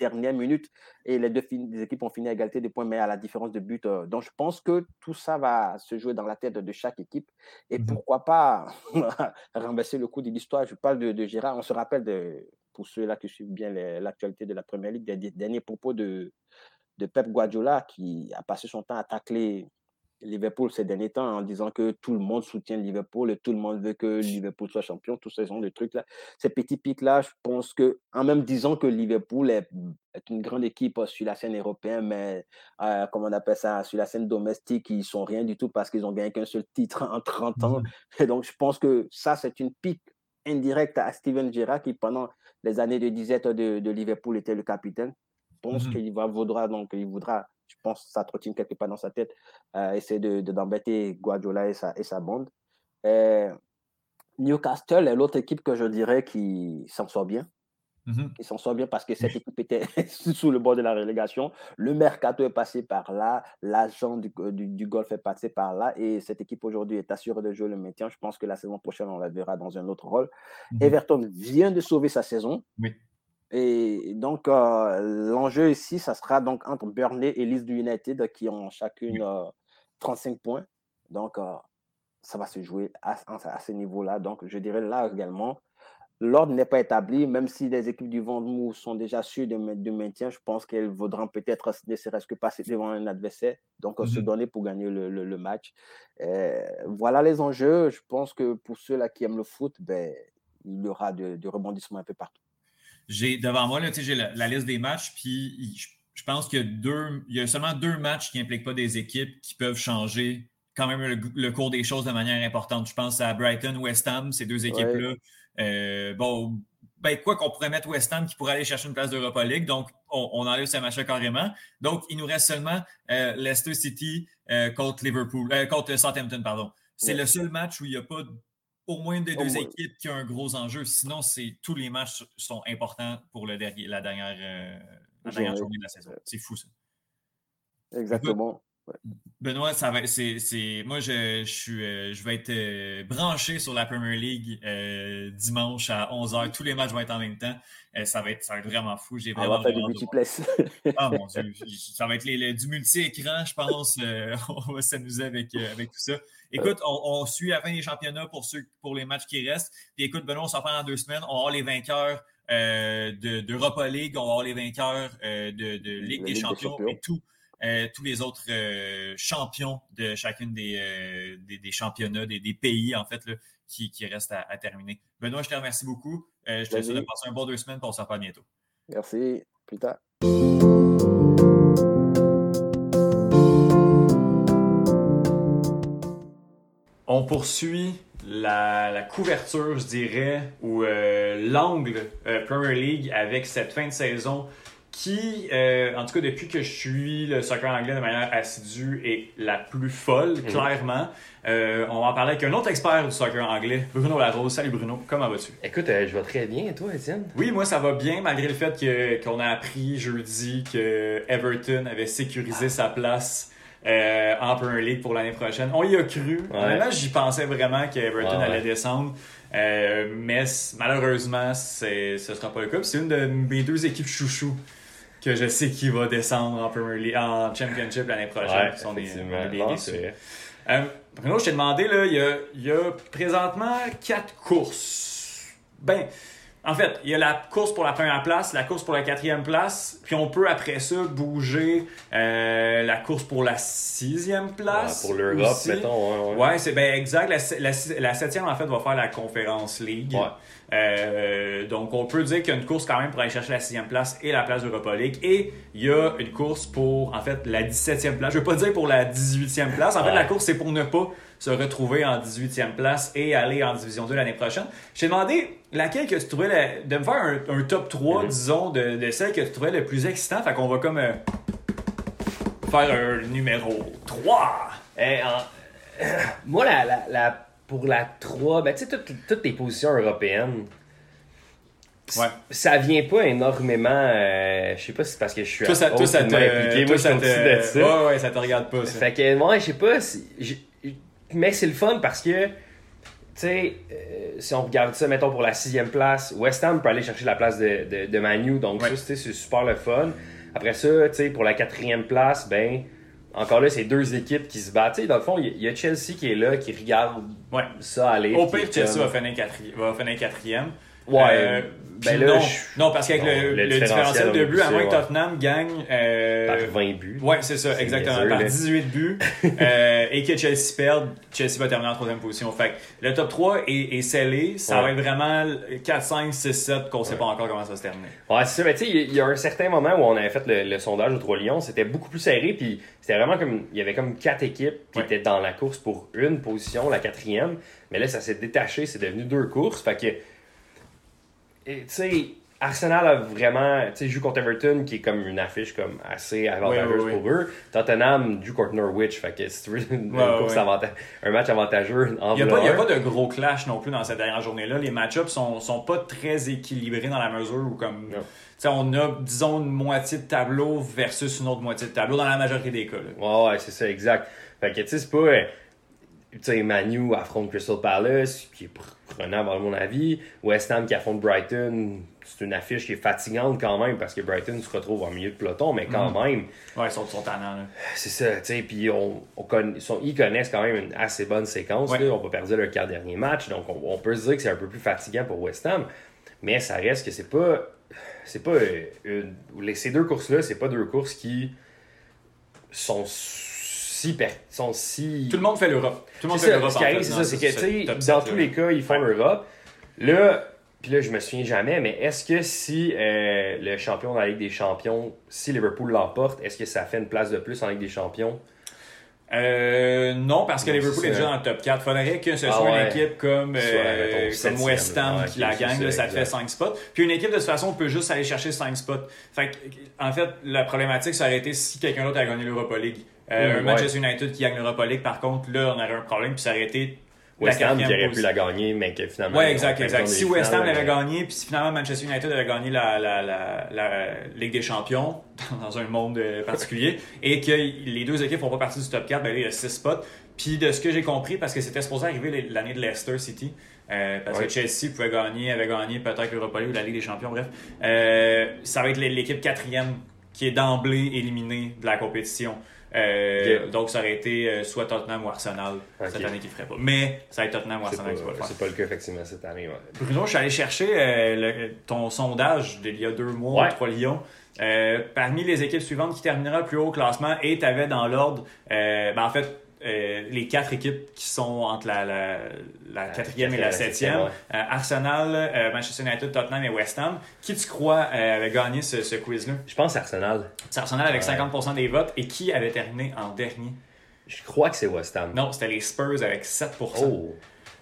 dernière minute. Et les deux équipes ont fini à égalité de points, mais à la différence de but. Euh, donc, je pense que tout ça va se jouer dans la tête de chaque équipe. Et mmh pourquoi pas renverser le coup de l'histoire. Je parle de, Gérard. On se rappelle, de, pour ceux-là qui suivent bien l'actualité de la Première Ligue, des, derniers propos de, de Pep Guardiola qui a passé son temps à tacler Liverpool ces derniers temps en disant que tout le monde soutient Liverpool et tout le monde veut que Liverpool soit champion, tous ces genre de trucs-là. Ces petits pics-là, je pense que, en même disant que Liverpool est, une grande équipe sur la scène européenne, mais euh, comment on appelle ça, sur la scène domestique, ils sont rien du tout parce qu'ils ont gagné qu'un seul titre en 30 ans. Mmh et donc, je pense que ça, c'est une pique indirecte à Steven Gerrard qui, pendant les années de disette de, Liverpool, était le capitaine. Je pense mmh qu'il va, voudra, donc, il voudra pense que ça trottine quelque part dans sa tête, euh, essayer d'embêter de, Guardiola et sa, et sa bande. Euh, Newcastle est l'autre équipe que je dirais qui s'en sort bien. Mmh qui s'en sort bien parce que cette équipe était sous le bord de la relégation. Le mercato est passé par là, l'agent du, du, golf est passé par là et cette équipe aujourd'hui est assurée de jouer le maintien. Je pense que la saison prochaine, on la verra dans un autre rôle. Mmh Everton vient de sauver sa saison. Oui. Et donc, euh, l'enjeu ici, ça sera donc entre Burnley et Leeds United qui ont chacune 35 euh, points. Donc, euh, ça va se jouer à, ce niveau-là. Donc, je dirais là également, l'ordre n'est pas établi, même si les équipes du Vendôme sont déjà sûres de, de, maintien, je pense qu'elles vaudront peut-être ne serait-ce que passer devant un adversaire, donc se mmh donner pour gagner le, match. voilà les enjeux. Je pense que pour ceux-là qui aiment le foot, ben, il y aura de, de rebondissements un peu partout j'ai devant moi, j'ai la, liste des matchs, puis je, pense qu'il y, a il y a seulement deux matchs qui n'impliquent pas des équipes qui peuvent changer quand même le, cours des choses de manière importante. Je pense à Brighton, West Ham, ces deux équipes-là. Euh, bon, ben, quoi qu'on pourrait mettre West Ham qui pourrait aller chercher une place d'Europa League. Donc, on, enlève ce match carrément. Donc, il nous reste seulement euh, Leicester City euh, contre Liverpool, contre Southampton, pardon. C'est le seul match où il n'y a pas au moins des deux équipes qui ont un gros enjeu. Sinon, c'est tous les matchs sont importants pour le dernier, la dernière, euh, dernière journée de la saison. C'est fou, ça. Exactement. Benoît, ça va, c'est, moi, je, je, suis, euh, je vais être euh, branché sur la Premier League dimanche à 11h. Tous les matchs vont être en même temps. ça, va être, ça va être vraiment fou. J'ai vraiment, On va faire du multiplex. ah mon Dieu, ça va être les, du multi-écran, je pense. on va s'amuser avec, avec tout ça. Écoute, on, suit la fin des championnats pour, ceux, pour les matchs qui restent. Puis écoute, Benoît, on s'en prend dans deux semaines. On va avoir les vainqueurs euh, d'Europa League, on va avoir les vainqueurs euh, de, de, Ligue, des, champions, et tout, euh, tous les autres euh, champions de chacune des, des, championnats, des, pays, en fait, là, qui, qui restent à, terminer. Benoît, je te remercie beaucoup. je te souhaite de passer un bon deux semaines, pour on s'en reparle bientôt. Merci. Plus tard. On poursuit la, couverture, je dirais, ou euh, l'angle euh, Premier League avec cette fin de saison qui, euh, en tout cas depuis que je suis le soccer anglais de manière assidue, est la plus folle, mhm. clairement. on va en parler avec un autre expert du soccer anglais, Bruno Larose. Salut Bruno, comment vas-tu? Écoute, je vais très bien, et toi, Étienne? Oui, moi ça va bien, malgré le fait qu'on a appris jeudi que Everton avait sécurisé ah. sa place euh, en Premier League pour l'année prochaine. On y a cru. Là, j'y pensais vraiment qu'Everton allait descendre. Euh, mais malheureusement, ce ne sera pas le cas. C'est une de mes deux équipes chouchou que je sais qui va descendre en Premier League, en Championship l'année prochaine. sont des, euh, Bruno, je t'ai demandé, là, il y a, il y a présentement quatre courses. Ben, en fait, il y a la course pour la première place, la course pour la quatrième place, puis on peut après ça bouger euh, la course pour la sixième place. Ouais, pour l'Europe, mettons. Ouais, Ouais, c'est ben exact. La, la, la septième, en fait, va faire la Conférence League. Euh, donc, on peut dire qu'il y a une course quand même pour aller chercher la sixième place et la place d'Europa League. Et il y a une course pour, en fait, la 17e place. Je veux pas dire pour la 18e place. En fait, Ouais. la course, c'est pour ne pas se retrouver en 18e place et aller en Division 2 l'année prochaine. Je t'ai demandé laquelle que tu trouvais, la- de me faire un, un top 3, Mhm. disons, de, de celle que tu trouvais le plus excitant. Fait qu'on va comme euh, faire un numéro 3. Eh, en- Moi, la, la, la- pour la 3, ben, tu sais, toutes, toutes les positions européennes, Ouais. ça vient pas énormément. euh, je sais pas si c'est parce que je suis Toi, ça, toi, ça te, impliqué. toi, Moi, ça te, de ça. ouais, ouais, ça te regarde pas, ça. Fait que moi, je sais pas. si- Mais c'est le fun parce que, tu sais, euh, si on regarde ça, mettons, pour la sixième place, West Ham peut aller chercher la place de, de, de Manu. Donc, Ouais. ça, c'est super le fun. Après ça, tu sais, pour la quatrième place, ben, encore là, c'est deux équipes qui se battent. Dans le fond, il y a- il y, a Chelsea qui est là, qui regarde Ouais. ça aller. Au pire, Chelsea comme- va finir, va finir quatrième. Ouais. Euh, ben là, non, je- non, parce qu'avec le, le le différentiel de but, à moins que. Tottenham gagne. euh, Par 20 buts. Ouais, c'est ça, exactement. par là. 18 buts euh, et que Chelsea perde, Chelsea va terminer en troisième position. Fait que le top 3 est, est scellé. Ça Ouais. va être vraiment 4, 5, 6, 7 qu'on sait pas encore comment ça va se terminer. Ouais, c'est ça. Mais tu sais, il y a- un certain moment où on avait fait le, le sondage aux Trois Lions, c'était beaucoup plus serré, puis c'était vraiment comme. Il y avait comme quatre équipes qui Ouais. étaient dans la course pour une position, la quatrième. Mais là, ça s'est détaché, c'est devenu deux courses. Fait que. Tu sais, Arsenal a vraiment. Tu sais, joue contre Everton, qui est comme une affiche comme assez avantageuse pour eux. Tottenham joue contre Norwich. Fait que si tu veux une, course un match avantageux en Il n'y a, a pas de gros clash non plus dans cette dernière journée-là. Les match-ups sont, sont pas très équilibrés dans la mesure où, comme, tu sais, on a, disons, une moitié de tableau versus une autre moitié de tableau dans la majorité des cas. là. Ouais, ouais, c'est ça, exact. Fait que, tu sais, c'est pas. Tu sais, Manu affronte Crystal Palace, qui est pr- prenant, à mon avis. West Ham qui affronte Brighton, c'est une affiche qui est fatigante quand même, parce que Brighton se retrouve en milieu de peloton, mais quand même, Ouais, ils sont, sont tannants. là. c'est ça, tu sais. Puis on, on conna- ils connaissent quand même une assez bonne séquence. Ouais. là. On va perdre leur quatre derniers matchs, donc on, on peut se dire que c'est un peu plus fatigant pour West Ham, mais ça reste que c'est pas. C'est pas. euh, une- ces deux courses-là, c'est pas deux courses qui sont si. per- sont si Tout le monde fait l'Europe. Tout le monde fait l'Europe. ce qui arrive, c'est dans ça, c'est que, tu sais, dans tous les cas, ils font l'Europe. Là, puis là, je me souviens jamais, mais est-ce que si euh, le champion de la Ligue des Champions, si Liverpool l'emporte, est-ce que ça fait une place de plus en Ligue des Champions? Euh, non, parce que Non, Liverpool est déjà dans le top 4. Faudrait que ce Ah soit une équipe comme, Soit, euh, mettons, comme septième, West Ham ouais, qui la gagne. ça, là, ça te fait exact. 5 spots. Puis une équipe, de toute façon, peut juste aller chercher 5 spots. Fait que, en fait, la problématique, ça aurait été si quelqu'un d'autre a gagné l'Europa League. Euh, Manchester United qui gagne l'Europa League, par contre, là, on aurait un problème, puis ça aurait été West Ham qui aurait pu la gagner, mais que finalement. Ont exact, Si West Ham l'avait gagné, puis si finalement Manchester United avait gagné la, la, la, la Ligue des Champions, dans un monde euh, particulier, et que les deux équipes font pas partie du top 4, ben là, il y a 6 spots. Puis de ce que j'ai compris, parce que c'était supposé arriver l'année de Leicester City, euh, parce Ouais. que Chelsea pouvait gagner, avait gagné peut-être l'Europa League ou la Ligue des Champions, bref. Euh, ça va être l'équipe quatrième qui est d'emblée éliminée de la compétition. Euh. Donc ça aurait été euh, soit Tottenham ou Arsenal cette année qui ferait pas. Mais ça va être Tottenham ou Arsenal qui va le pas, faire. c'est pas le cas, effectivement, cette année. ouais. Bruno, je suis allé chercher euh, le- ton sondage d'il y a deux mois, Ouais. trois Lions. Euh, parmi les équipes suivantes qui terminera le plus haut au classement, et tu avais dans l'ordre, ben en fait, euh, les quatre équipes qui sont entre la, la, la quatrième et la septième. ouais. Euh, Arsenal, euh, Manchester United, Tottenham et West Ham. Qui tu crois avait gagné ce, ce quiz-là? Je pense Arsenal. C'est Arsenal avec Ouais. 50% des votes. Et qui avait terminé en dernier? Je crois que c'est West Ham. Non, c'était les Spurs avec 7%. Oh.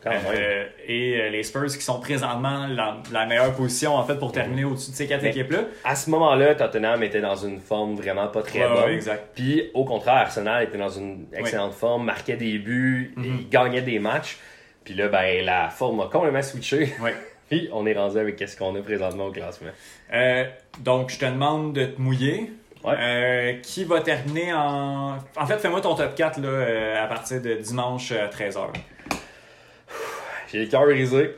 Euh, et euh, les Spurs qui sont présentement la, la meilleure position en fait pour terminer au-dessus de ces quatre équipes-là. À ce moment-là, Tottenham était dans une forme vraiment pas très bonne. ouais, exact. Puis au contraire, Arsenal était dans une excellente forme, marquait des buts, Mhm. il gagnait des matchs. Puis là, ben, la forme a complètement switché. Ouais. Puis on est rendu avec ce qu'on a présentement au classement. Euh, donc je te demande de te mouiller. Ouais. Euh, qui va terminer en. En fait, fais-moi ton top 4 là, euh, à partir de dimanche à 13h. J'ai le cœur brisé.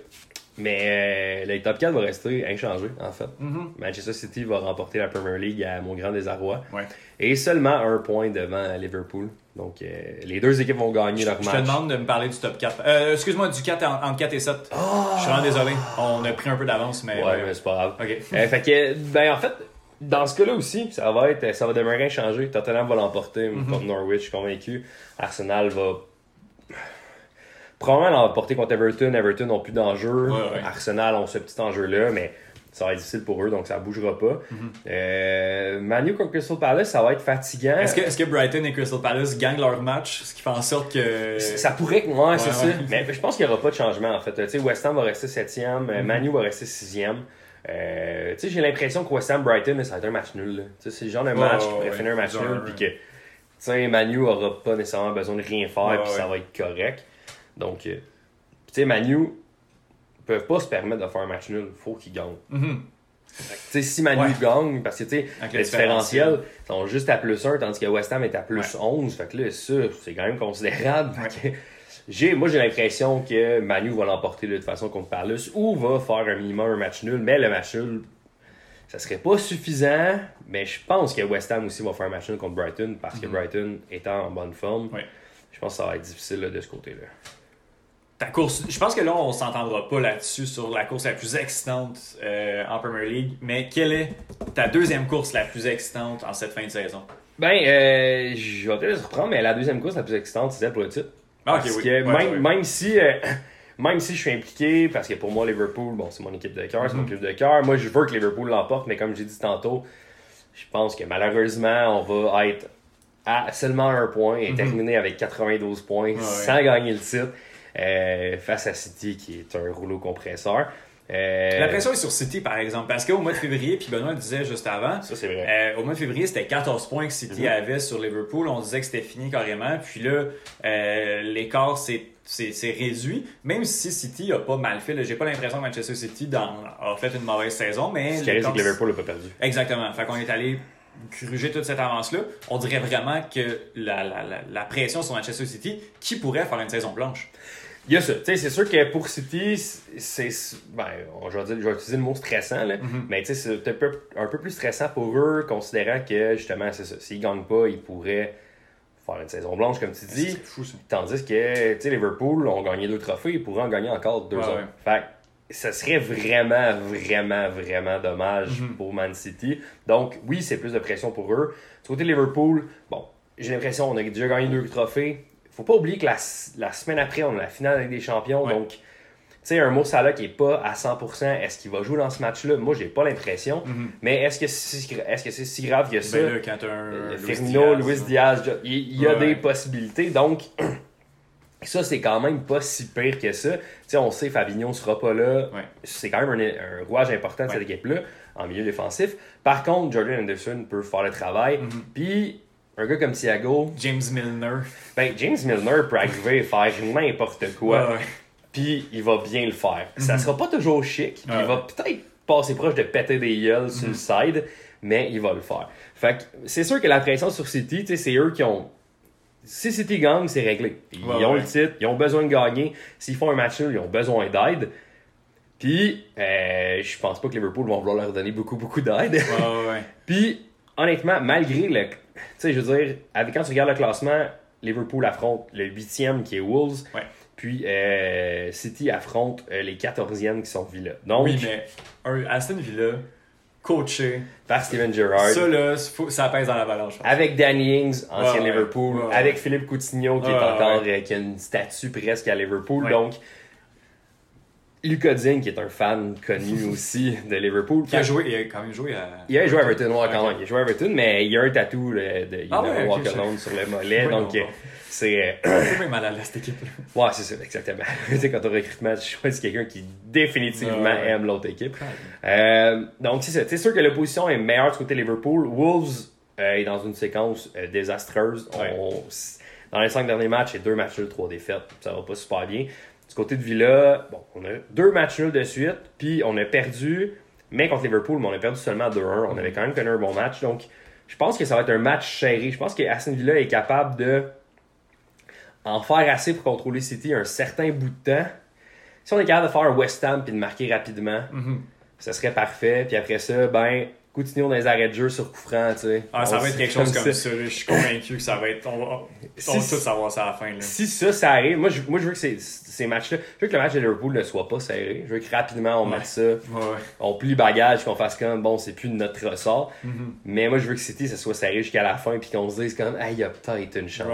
Mais euh, le top 4 va rester inchangé, en fait. Mhm. Manchester City va remporter la Premier League à mon grand désarroi. Ouais. Et seulement un point devant Liverpool. Donc, euh, les deux équipes vont gagner leur Je match. te demande de me parler du top 4. Euh, Excuse-moi, du 4 en- entre 4 et 7. Je suis vraiment désolé. On a pris un peu d'avance, mais. Ouais, mais c'est pas grave. Ok. Euh, fait que, ben, en fait, dans ce cas-là aussi, ça va être, ça va demeurer inchangé. Tottenham va l'emporter Mhm. contre Norwich, je suis convaincu. Arsenal va probablement l'emporter contre Everton. Everton n'ont plus d'enjeu. Ouais, ouais. Arsenal ont ce petit enjeu-là, mais ça va être difficile pour eux, donc ça bougera pas. Mhm. Euh, Manu contre Crystal Palace, ça va être fatigant. Est-ce que, est-ce que Brighton et Crystal Palace gagnent leur match, ce qui fait en sorte que. Ça pourrait que ouais, c'est ouais. ça. Mais je pense qu'il n'y aura pas de changement en fait. Tu sais, West Ham va rester septième, euh, Manu va rester sixième. Euh, tu sais, j'ai l'impression que West Ham Brighton, ça va être un match nul. Tu sais, c'est le genre de match qui pourrait ouais. finir un match Genre, nul, puis que tu sais, Manu aura pas nécessairement besoin de rien faire, puis ça va être correct. Donc, euh, tu sais, Manu peuvent pas se permettre de faire un match nul. faut qu'ils gagnent. Mhm. Tu sais, si Manu Ouais. gagne, parce que tu sais, le le différentiel, ils sont juste à plus 1, tandis que West Ham est à plus 11. Fait que là, ça, c'est quand même considérable. J'ai, moi, j'ai l'impression que Manu va l'emporter de toute façon contre Palace ou va faire un minimum un match nul. Mais le match nul, ça serait pas suffisant. Mais je pense que West Ham aussi va faire un match nul contre Brighton parce que Brighton étant en bonne forme. Ouais. Je pense que ça va être difficile là, de ce côté-là. Ta course, je pense que là, on s'entendra pas là-dessus sur la course la plus excitante euh, en Premier League, mais quelle est ta deuxième course la plus excitante en cette fin de saison? Ben, euh, je vais peut-être reprendre, mais la deuxième course la plus excitante, c'est celle pour le titre. Ah, ok, Parce oui. que Ouais, même, ouais. même si euh, même si je suis impliqué, parce que pour moi, Liverpool, bon, c'est mon équipe de cœur, c'est mon Mhm. club de cœur. Moi, je veux que Liverpool l'emporte, mais comme j'ai dit tantôt, je pense que malheureusement, on va être à seulement un point et Mhm. terminer avec 92 points sans gagner le titre euh, face à City, qui est un rouleau compresseur. Euh, La pression est sur City, par exemple, parce qu'au mois de février, puis Benoît le disait juste avant, Ça, c'est vrai. euh, au mois de février, c'était 14 points que City Mhm. avait sur Liverpool. On disait que c'était fini carrément. Puis là, euh, l'écart s'est réduit. Même si City a pas mal fait, j'ai pas l'impression que Manchester City dans- a fait une mauvaise saison, mais Ce qui arrive, c'est l'écart- que Liverpool n'a pas perdu. Exactement. Fait qu'on est allé gruger toute cette avance-là. On dirait vraiment que la, la, la, la pression sur Manchester City, qui pourrait faire une saison blanche? Il y a ça. Tu sais, c'est sûr que pour City, c'est. Ben, je vais, dire, je vais utiliser le mot stressant, là. Mhm. Mais tu sais, c'est un peu, un peu plus stressant pour eux, considérant que justement, c'est ça. S'ils gagnent pas, ils pourraient faire une saison blanche, comme tu dis. Fou. Tandis que, tu sais, Liverpool ont gagné deux trophées, ils pourraient en gagner encore deux autres. ouais. Fait ça serait vraiment, vraiment, vraiment dommage Mhm. pour Man City. Donc, oui, c'est plus de pression pour eux. Du côté de Liverpool, bon, j'ai l'impression qu'on a déjà gagné deux trophées. Faut pas oublier que la, la semaine après, on a la finale avec des champions. Ouais. Donc, tu sais, un Mo Salah qui est pas à 100%, est-ce qu'il va jouer dans ce match-là? Moi, j'ai pas l'impression. Mhm. Mais est-ce que c'est que c'est si grave que ça? Ben là, quand t'as un. Euh, Luis Firmino, Diaz, Luis Diaz, jo- il, y a Ouais, des possibilités. Donc, ça, c'est quand même pas si pire que ça. Tu sais, on sait Fabinho sera pas là. Ouais. C'est quand même un, un rouage important de cette équipe-là, en milieu défensif. Par contre, Jordan Anderson peut faire le travail. Mhm. Puis, un gars comme Thiago, James Milner. ben, James Milner peut arriver et faire n'importe quoi. Puis, il va bien le faire. Ça sera pas toujours chic. Mhm. Il va peut-être passer proche de péter des gueules sur le side, mais il va le faire. Fait que c'est sûr que la pression sur City, tu sais, c'est eux qui ont. Si City gagne, c'est réglé. Ils Ouais, ont ouais. le titre, ils ont besoin de gagner. S'ils font un match nul, ils ont besoin d'aide. Puis, euh, je pense pas que Liverpool vont vouloir leur donner beaucoup, beaucoup d'aide. Ouais. Puis, honnêtement, malgré le. Tu sais, je veux dire, avec, quand tu regardes le classement, Liverpool affronte le huitième qui est Wolves. Ouais. Puis, euh, City affronte euh, les 14e qui sont Villa. Donc, Oui, mais un Aston Villa, coaché, par Steven Gerrard. ça là, ça pèse dans la balance. Avec Danny Ings, ancien. Liverpool. Ouais, ouais. Avec Philippe Coutinho, qui est encore. euh, qui a une statue presque à Liverpool. Donc, Lucas Digne, qui est un fan connu aussi de Liverpool. Qui a joué, il a quand même joué à. Il a joué à Everton, ouais, quand même. Il a joué à Everton, mais il a un tatou là, de Ah ouais, Walk Alone sur le mollet. Oui, donc, euh, bon. c'est. euh, C'est même mal à l'aise, cette équipe-là. Ouais, c'est ça, exactement. tu sais, quand on recrutement, tu choisis quelqu'un qui définitivement Ouais, aime l'autre équipe. Euh, donc, c'est ça. C'est sûr que l'opposition est meilleure du côté Liverpool. Wolves euh, est dans une séquence euh, désastreuse. On- dans les cinq derniers matchs, c'est deux matchs trois défaites. Ça va pas super bien. Du côté de Villa, bon, on a deux matchs nuls de suite, puis on a perdu, mais contre Liverpool, mais on a perdu seulement 2-1. On avait quand même connu un bon match. Donc, je pense que ça va être un match serré. Je pense que Aston Villa est capable de en faire assez pour contrôler City un certain bout de temps. si on est capable de faire un West Ham puis de marquer rapidement, Mhm. ça serait parfait. Puis après ça, ben, continuons dans les arrêts de jeu sur coup franc, tu sais. Ah, ça On va être quelque chose comme ça. Je suis convaincu que ça va être. On va, on Si- va tous savoir ça à la fin. Là. Si ça, ça arrive, moi je, moi, je veux que ces, ces matchs-là, je veux que le match de Liverpool ne soit pas serré. Je veux que rapidement on Ouais. mette ça, Ouais, ouais. on plie bagage, qu'on fasse comme, bon, c'est plus de notre ressort. Mhm. Mais moi, je veux que City, ça soit serré jusqu'à la fin, puis qu'on se dise comme, ah, il y a peut-être une chance.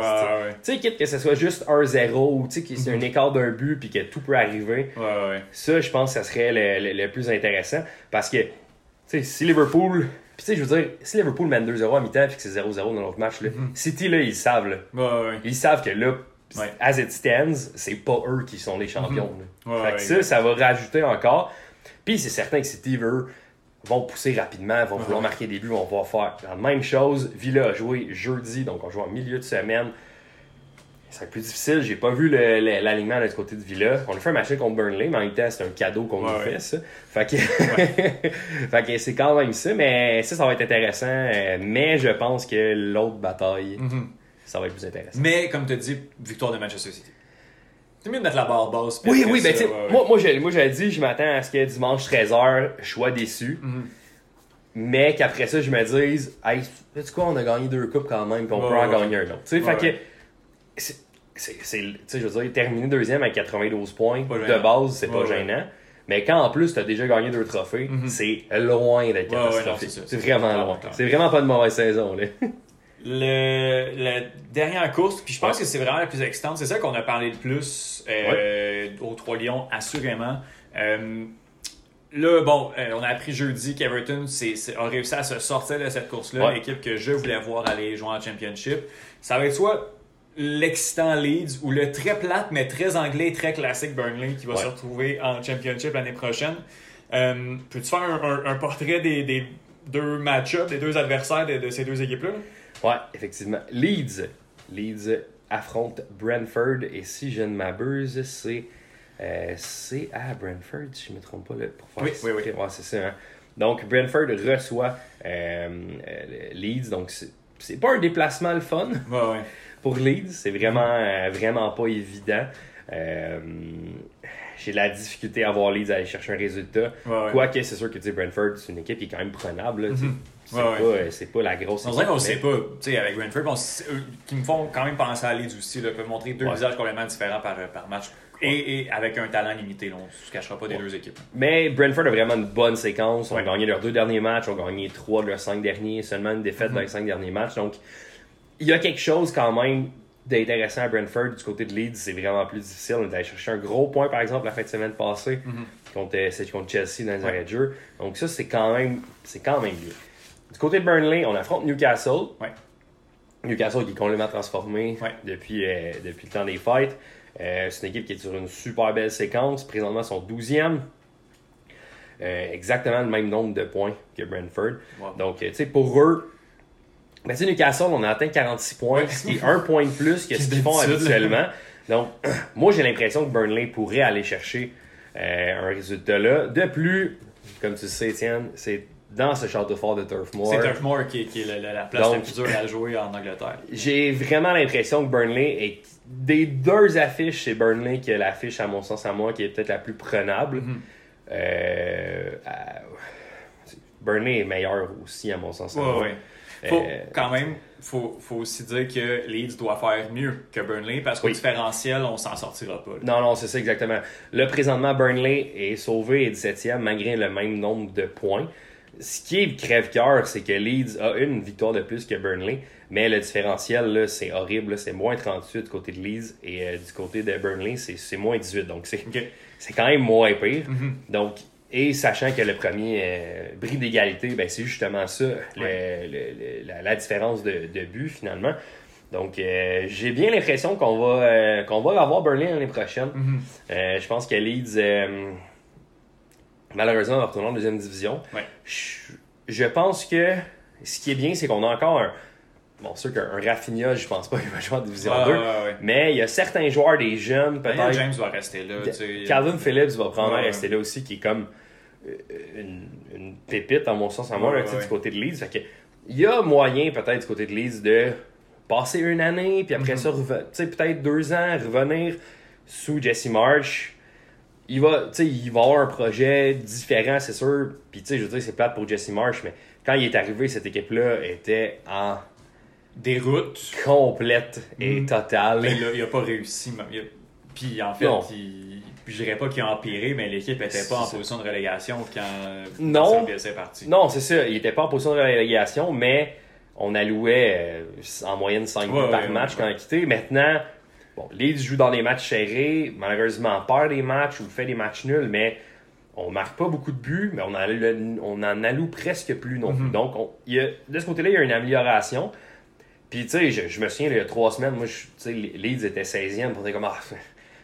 Tu sais. quitte que ce soit juste 1-0 ou tu sais, que c'est un écart d'un but puis que tout peut arriver. ouais. Ouais, ouais. Ça, je pense que ça serait le, le- le plus intéressant. Parce que, sais, si Liverpool. Puis, tu sais, je veux dire, si Liverpool mène 2-0 à mi-temps puis que c'est 0-0 dans l'autre match, là, City, là, ils savent, là. Ouais, ouais. Ils savent que là, Ouais. as it stands, c'est pas eux qui sont les champions. Ouais, fait que ça, ça va rajouter encore. Puis, c'est certain que City, eux, vont pousser rapidement, vont vouloir marquer des buts, vont pouvoir faire la même chose. Villa a joué jeudi, donc on joue en milieu de semaine. Ça va être plus difficile. J'ai pas vu l'alignement de du côté de Villa. On a fait un match contre Burnley, mais en même temps, c'est un cadeau qu'on Ouais, nous ouais. fait, ça. Fait que, fait que c'est quand même ça, mais ça, ça va être intéressant. Mais je pense que l'autre bataille, Mhm. ça va être plus intéressant. Mais, comme tu dis, victoire de Manchester City. C'est mieux de mettre la barre basse. Oui, oui, ben tu sais, ouais, moi, moi, j'avais dit, je m'attends à ce que dimanche 13h, je sois déçu. Mhm. Mais qu'après ça, je me dise, hey, sais-tu quoi, on a gagné deux coupes quand même, puis on Ouais, peut en gagner un autre. Tu sais, fait que, c'est, je veux dire, terminer deuxième avec 92 points, de base, c'est pas gênant. Mais quand en plus, tu as déjà gagné deux trophées, Mhm. c'est loin d'être Ouais, ouais, non, catastrophique. c'est vraiment loin. C'est vraiment pas de mauvaise saison. Là. Le, la dernière course, puis je pense que c'est vraiment la plus excitante, c'est ça qu'on a parlé le plus euh, aux Trois Lions, assurément. Euh, là, bon, euh, on a appris jeudi qu'Everton c'est- c'est- a réussi à se sortir de cette course-là, l'équipe que je voulais voir aller jouer en Championship. Ça va être soit l'excitant Leeds ou le très plate mais très anglais, très classique Burnley qui va Ouais. se retrouver en Championship l'année prochaine. Euh, Peux-tu faire un, un- un portrait des, des deux match-ups, des deux adversaires de, de ces deux équipes-là? là? Ouais, effectivement. Leeds. Leeds affronte Brentford. Et si je ne m'abuse, c'est. euh, c'est à Brentford, si je ne me trompe pas. Là, pour faire Oui, oui, oui. Ouais, c'est ça. hein. Donc, Brentford reçoit euh, euh, Leeds. Donc, c'est c'est pas un déplacement le fun Ouais, ouais. Pour Leeds. C'est vraiment, euh, vraiment pas évident. Euh, J'ai la difficulté à voir Leeds aller chercher un résultat. Ouais, ouais. Quoique, c'est sûr que tu sais, Brentford, c'est une équipe qui est quand même prenable. Mhm. C'est Ouais, pas, ouais. euh, c'est pas la grosse On dirait qu'on sait pas, avec Brentford, qui me font quand même penser à Leeds aussi, là, peuvent montrer deux visages complètement différents par, par match. Et, et avec un talent limité, là, on ne se cachera pas des Ouais. deux équipes. Mais Brentford a vraiment une bonne séquence. On Ouais. a gagné leurs deux derniers matchs, on a gagné trois de leurs cinq derniers, seulement une défaite dans les cinq derniers matchs. Donc, il y a quelque chose quand même d'intéressant à Brentford. Du côté de Leeds, c'est vraiment plus difficile. On est allé chercher un gros point, par exemple, la fin de semaine passée, contre, euh, contre Chelsea dans les Ouais. arrêts de jeu. Donc, ça, c'est quand même, c'est quand même bien. Du côté de Burnley, on affronte Newcastle. Ouais. Newcastle qui est complètement transformé Ouais. depuis, euh, depuis le temps des fêtes. Euh, c'est une équipe qui est sur une super belle séquence. Présentement, son 12e. Euh, exactement le même nombre de points que Brentford. Wow. Donc, tu sais, pour eux, sais, Newcastle, on a atteint 46 points, ce qui est un point de plus que ce qu'ils font habituellement. Donc, moi, j'ai l'impression que Burnley pourrait aller chercher euh, un résultat là. De plus, comme tu sais, Étienne, c'est dans ce château fort de Turf Moor. C'est Turf Moor qui, qui est la, la- la place Donc- la plus dure à jouer en Angleterre. J'ai vraiment l'impression que Burnley est des deux affiches chez Burnley qui est l'affiche à mon sens à moi qui est peut-être la plus prenable. Mhm. Euh, à- Burnley est meilleur aussi à mon sens à Ouais, moi. ouais. Faut, Euh, quand même, faut, faut aussi dire que Leeds doit faire mieux que Burnley parce qu'au Oui. différentiel, on s'en sortira pas. là. Non, non, c'est ça exactement. Là, présentement, Burnley est sauvé et 17e malgré le même nombre de points. Ce qui est crève-cœur, c'est que Leeds a une victoire de plus que Burnley, mais le différentiel, c'est horrible. C'est moins 38 du côté de Leeds et euh, du côté de Burnley, c'est moins 18. Donc, c'est quand même moins pire. Mhm. Donc, et sachant que le premier euh, bris d'égalité, ben, c'est justement ça, le- le- le- la, la différence de, de but finalement. Donc, euh, j'ai bien l'impression qu'on va, euh, qu'on va avoir Burnley l'année prochaine. Mhm. Euh, je pense que Leeds, malheureusement, va retourner en deuxième division. Ouais. Je, je pense que ce qui est bien, c'est qu'on a encore un. Bon, c'est sûr qu'un Rafinha, je pense pas qu'il va jouer en division Ouais, 2. ouais, ouais. Mais il y a certains joueurs, des jeunes, peut-être. James va rester là. Calvin Phillips va probablement Ouais, rester là aussi, qui est comme une, une pépite, en mon sens, à moi, Ouais, là, ouais. du côté de Leeds. Fait que, il y a moyen, peut-être, du côté de Leeds, de passer une année, puis après Mhm. ça, reve- tu sais, peut-être deux ans, revenir sous Jesse Marsh. il va, il va avoir un projet différent, c'est sûr. Puis, tu sais, je veux dire, c'est plate pour Jesse Marsh, mais quand il est arrivé, cette équipe-là était en déroute complète et Mm. totale. Mais là, il a pas réussi. Puis en fait, Non. il... puis je dirais pas qu'il a empiré, mais l'équipe était pas en position de relégation quand Non. Marcel Bielsa est parti. Non, c'est ça. Il était pas en position de relégation, mais on allouait euh, en moyenne 5 Ouais, buts par ouais, match ouais, quand il a quitté. Maintenant, bon, Leeds joue dans des matchs serrés, malheureusement perd des matchs ou fait des matchs nuls, mais on marque pas beaucoup de buts, mais on en, on en alloue presque plus non plus. Mhm. Donc, on- y a- de ce côté-là, il y a une amélioration. Puis, tu sais, je, je me souviens, il y a trois semaines, moi, je- tu sais, Leeds était 16e, on était comme, ah,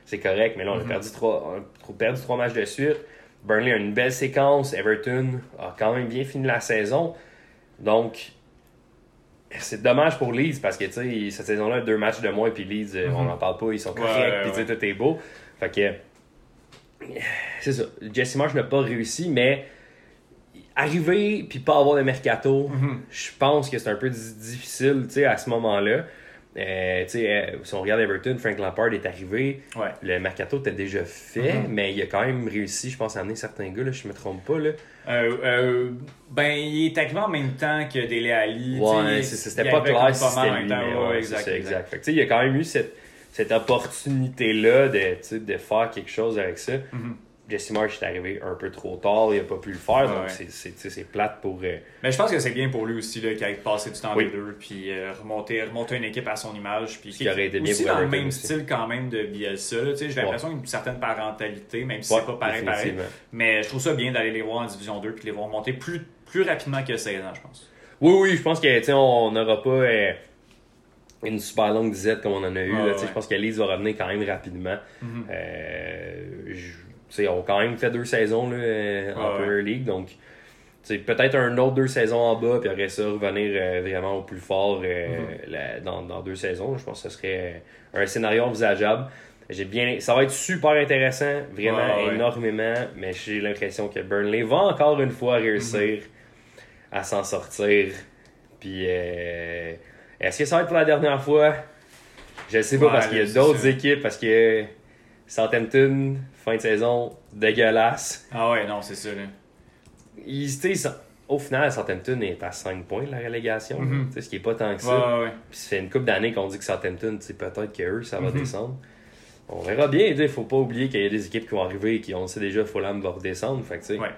c'est correct, mais là, on a Mhm. perdu, trois, on a perdu trois matchs de suite. Burnley a une belle séquence, Everton a quand même bien fini la saison. Donc, c'est dommage pour Leeds parce que, tu sais, cette saison-là, deux matchs de moins, puis Leeds, euh, on Mhm. n'en parle pas, ils sont corrects, ouais, puis ouais. tout est beau. Fait que, c'est ça. Jesse Marsh n'a pas réussi, mais arriver puis pas avoir de mercato, Mhm. je pense que c'est un peu di- difficile, tu sais, à ce moment-là. Euh, euh, si on regarde Everton, Frank Lampard est arrivé, Ouais. le mercato était déjà fait, Mhm. mais il a quand même réussi, je pense, à amener certains gars, là, je me trompe pas, là. Euh, euh, ben, il est arrivé en même temps que Dele Ali. Ouais, c'était pas clair si c'était lui, mais Ouais, exact, ça, exact. exact. Fait il a quand même eu cette, cette opportunité-là de, de faire quelque chose avec ça. Mhm. Jesse Marsh est arrivé un peu trop tard, il a pas pu le faire, Ouais, donc ouais. c'est- plate pour... euh, Mais je pense que c'est bien pour lui aussi qu'il ait passé du temps Oui. les deux, puis euh, remonter, remonter une équipe à son image. Puis qui aurait été bien aussi dans le même aussi. style quand même de Bielsa. J'ai l'impression qu'il y a une certaine parentalité, même si ouais, c'est pas pareil, pareil. Mais je trouve ça bien d'aller les voir en Division 2 puis de les voir monter plus, plus rapidement que 16 ans, je pense. Oui, oui, je pense que tu sais, on n'aura pas euh, une super longue disette comme on en a eu. Ouais, ouais. Je pense que Leeds va revenir quand même rapidement. Mhm. Je- tu sais, on a quand même fait deux saisons là, euh, en Premier League, donc peut-être un autre deux saisons en bas, puis après ça, revenir euh, vraiment au plus fort euh, Mhm. la- dans, dans deux saisons. Je pense que ce serait un scénario envisageable. J'ai bien, ça va être super intéressant, vraiment ouais. énormément, mais j'ai l'impression que Burnley va encore une fois réussir à s'en sortir. Puis, euh, est-ce que ça va être pour la dernière fois? Je sais pas, Ouais, parce qu'il y a d'autres équipes, parce que Southampton, fin de saison, dégueulasse. Ah ouais, non, c'est ça. Là. Ils, au final, Southampton est à 5 points de la relégation, sais, ce qui est pas tant que ça. ouais, ouais. Puis ça fait une couple d'années qu'on dit que Southampton, peut-être qu'eux, ça va Mhm. descendre. On verra bien, il faut pas oublier qu'il y a des équipes qui vont arriver et qui, on sait déjà, Fulham va redescendre. Fait que, tu sais, Ouais.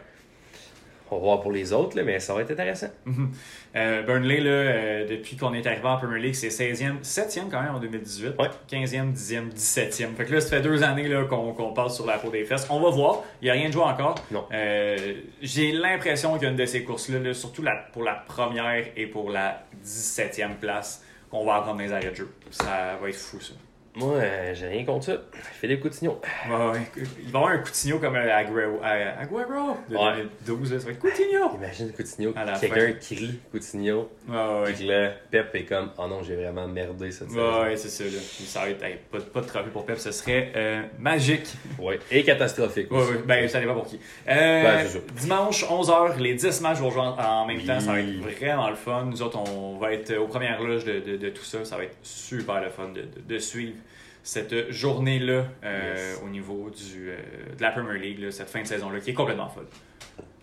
On va voir pour les autres, là, mais ça va être intéressant. Mhm. Euh, Burnley, là, euh, depuis qu'on est arrivé en Premier League, c'est 16e, 7e quand même en 2018. Ouais. 15e, 10e, 17e. Fait que là, ça fait deux années là, qu'on qu'on passe sur la peau des fesses. On va voir. Il n'y a rien de joué encore. Non. Euh, J'ai l'impression qu'il y a une de ces courses-là, là, surtout la, pour la première et pour la 17e place, qu'on va apprendre dans les arrêts de jeu. Ça va être fou, ça. Moi, euh, j'ai rien contre ça. Philippe Coutinho. Ouais, ouais. Il va y avoir un Coutinho comme euh, Aguero, euh, Aguero de Ouais. 2012. là. Ça va être Coutinho. Imagine Coutinho, quelqu'un crie Coutinho, Ouais, ouais. et que là, Pep est comme, oh non, j'ai vraiment merdé cette saison. Ouais, ouais, c'est ça. Là. Puis Ça va être, hey, pas, pas de trophée pour Pep, ce serait euh, magique. Ouais. Et catastrophique Ouais, aussi. ouais, ben, ça dépend pour qui. Euh, Ben, dimanche, 11h, les 10 matchs vont jouer en, en même Oui. temps. Ça va être vraiment le fun. Nous autres, on va être aux premières loges de, de, de tout ça. Ça va être super le fun de, de suivre cette journée-là euh, Yes. au niveau du, euh, de la Premier League, là, cette fin de saison-là, qui est complètement folle.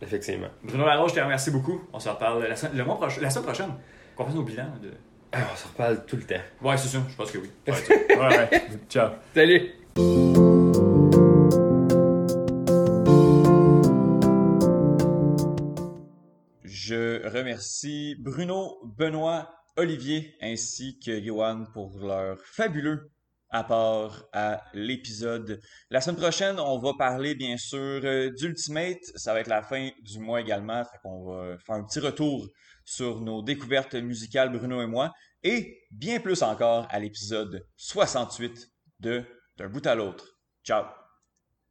Effectivement. Bruno Laroche, je te remercie beaucoup. On se reparle la, semaine- le mois prochain, la semaine prochaine. Qu'on fasse nos bilans. De... Ah, on se reparle tout le temps. Ouais, c'est ça. Je pense que oui. Ouais, ouais. Ciao. Salut! Je remercie Bruno, Benoît, Olivier ainsi que Johan pour leur fabuleux apport à l'épisode. La semaine prochaine, on va parler bien sûr euh, d'Ultimate. Ça va être la fin du mois également. Fait qu'on va faire un petit retour sur nos découvertes musicales, Bruno et moi. Et bien plus encore à l'épisode 68 de D'un bout à l'autre. Ciao!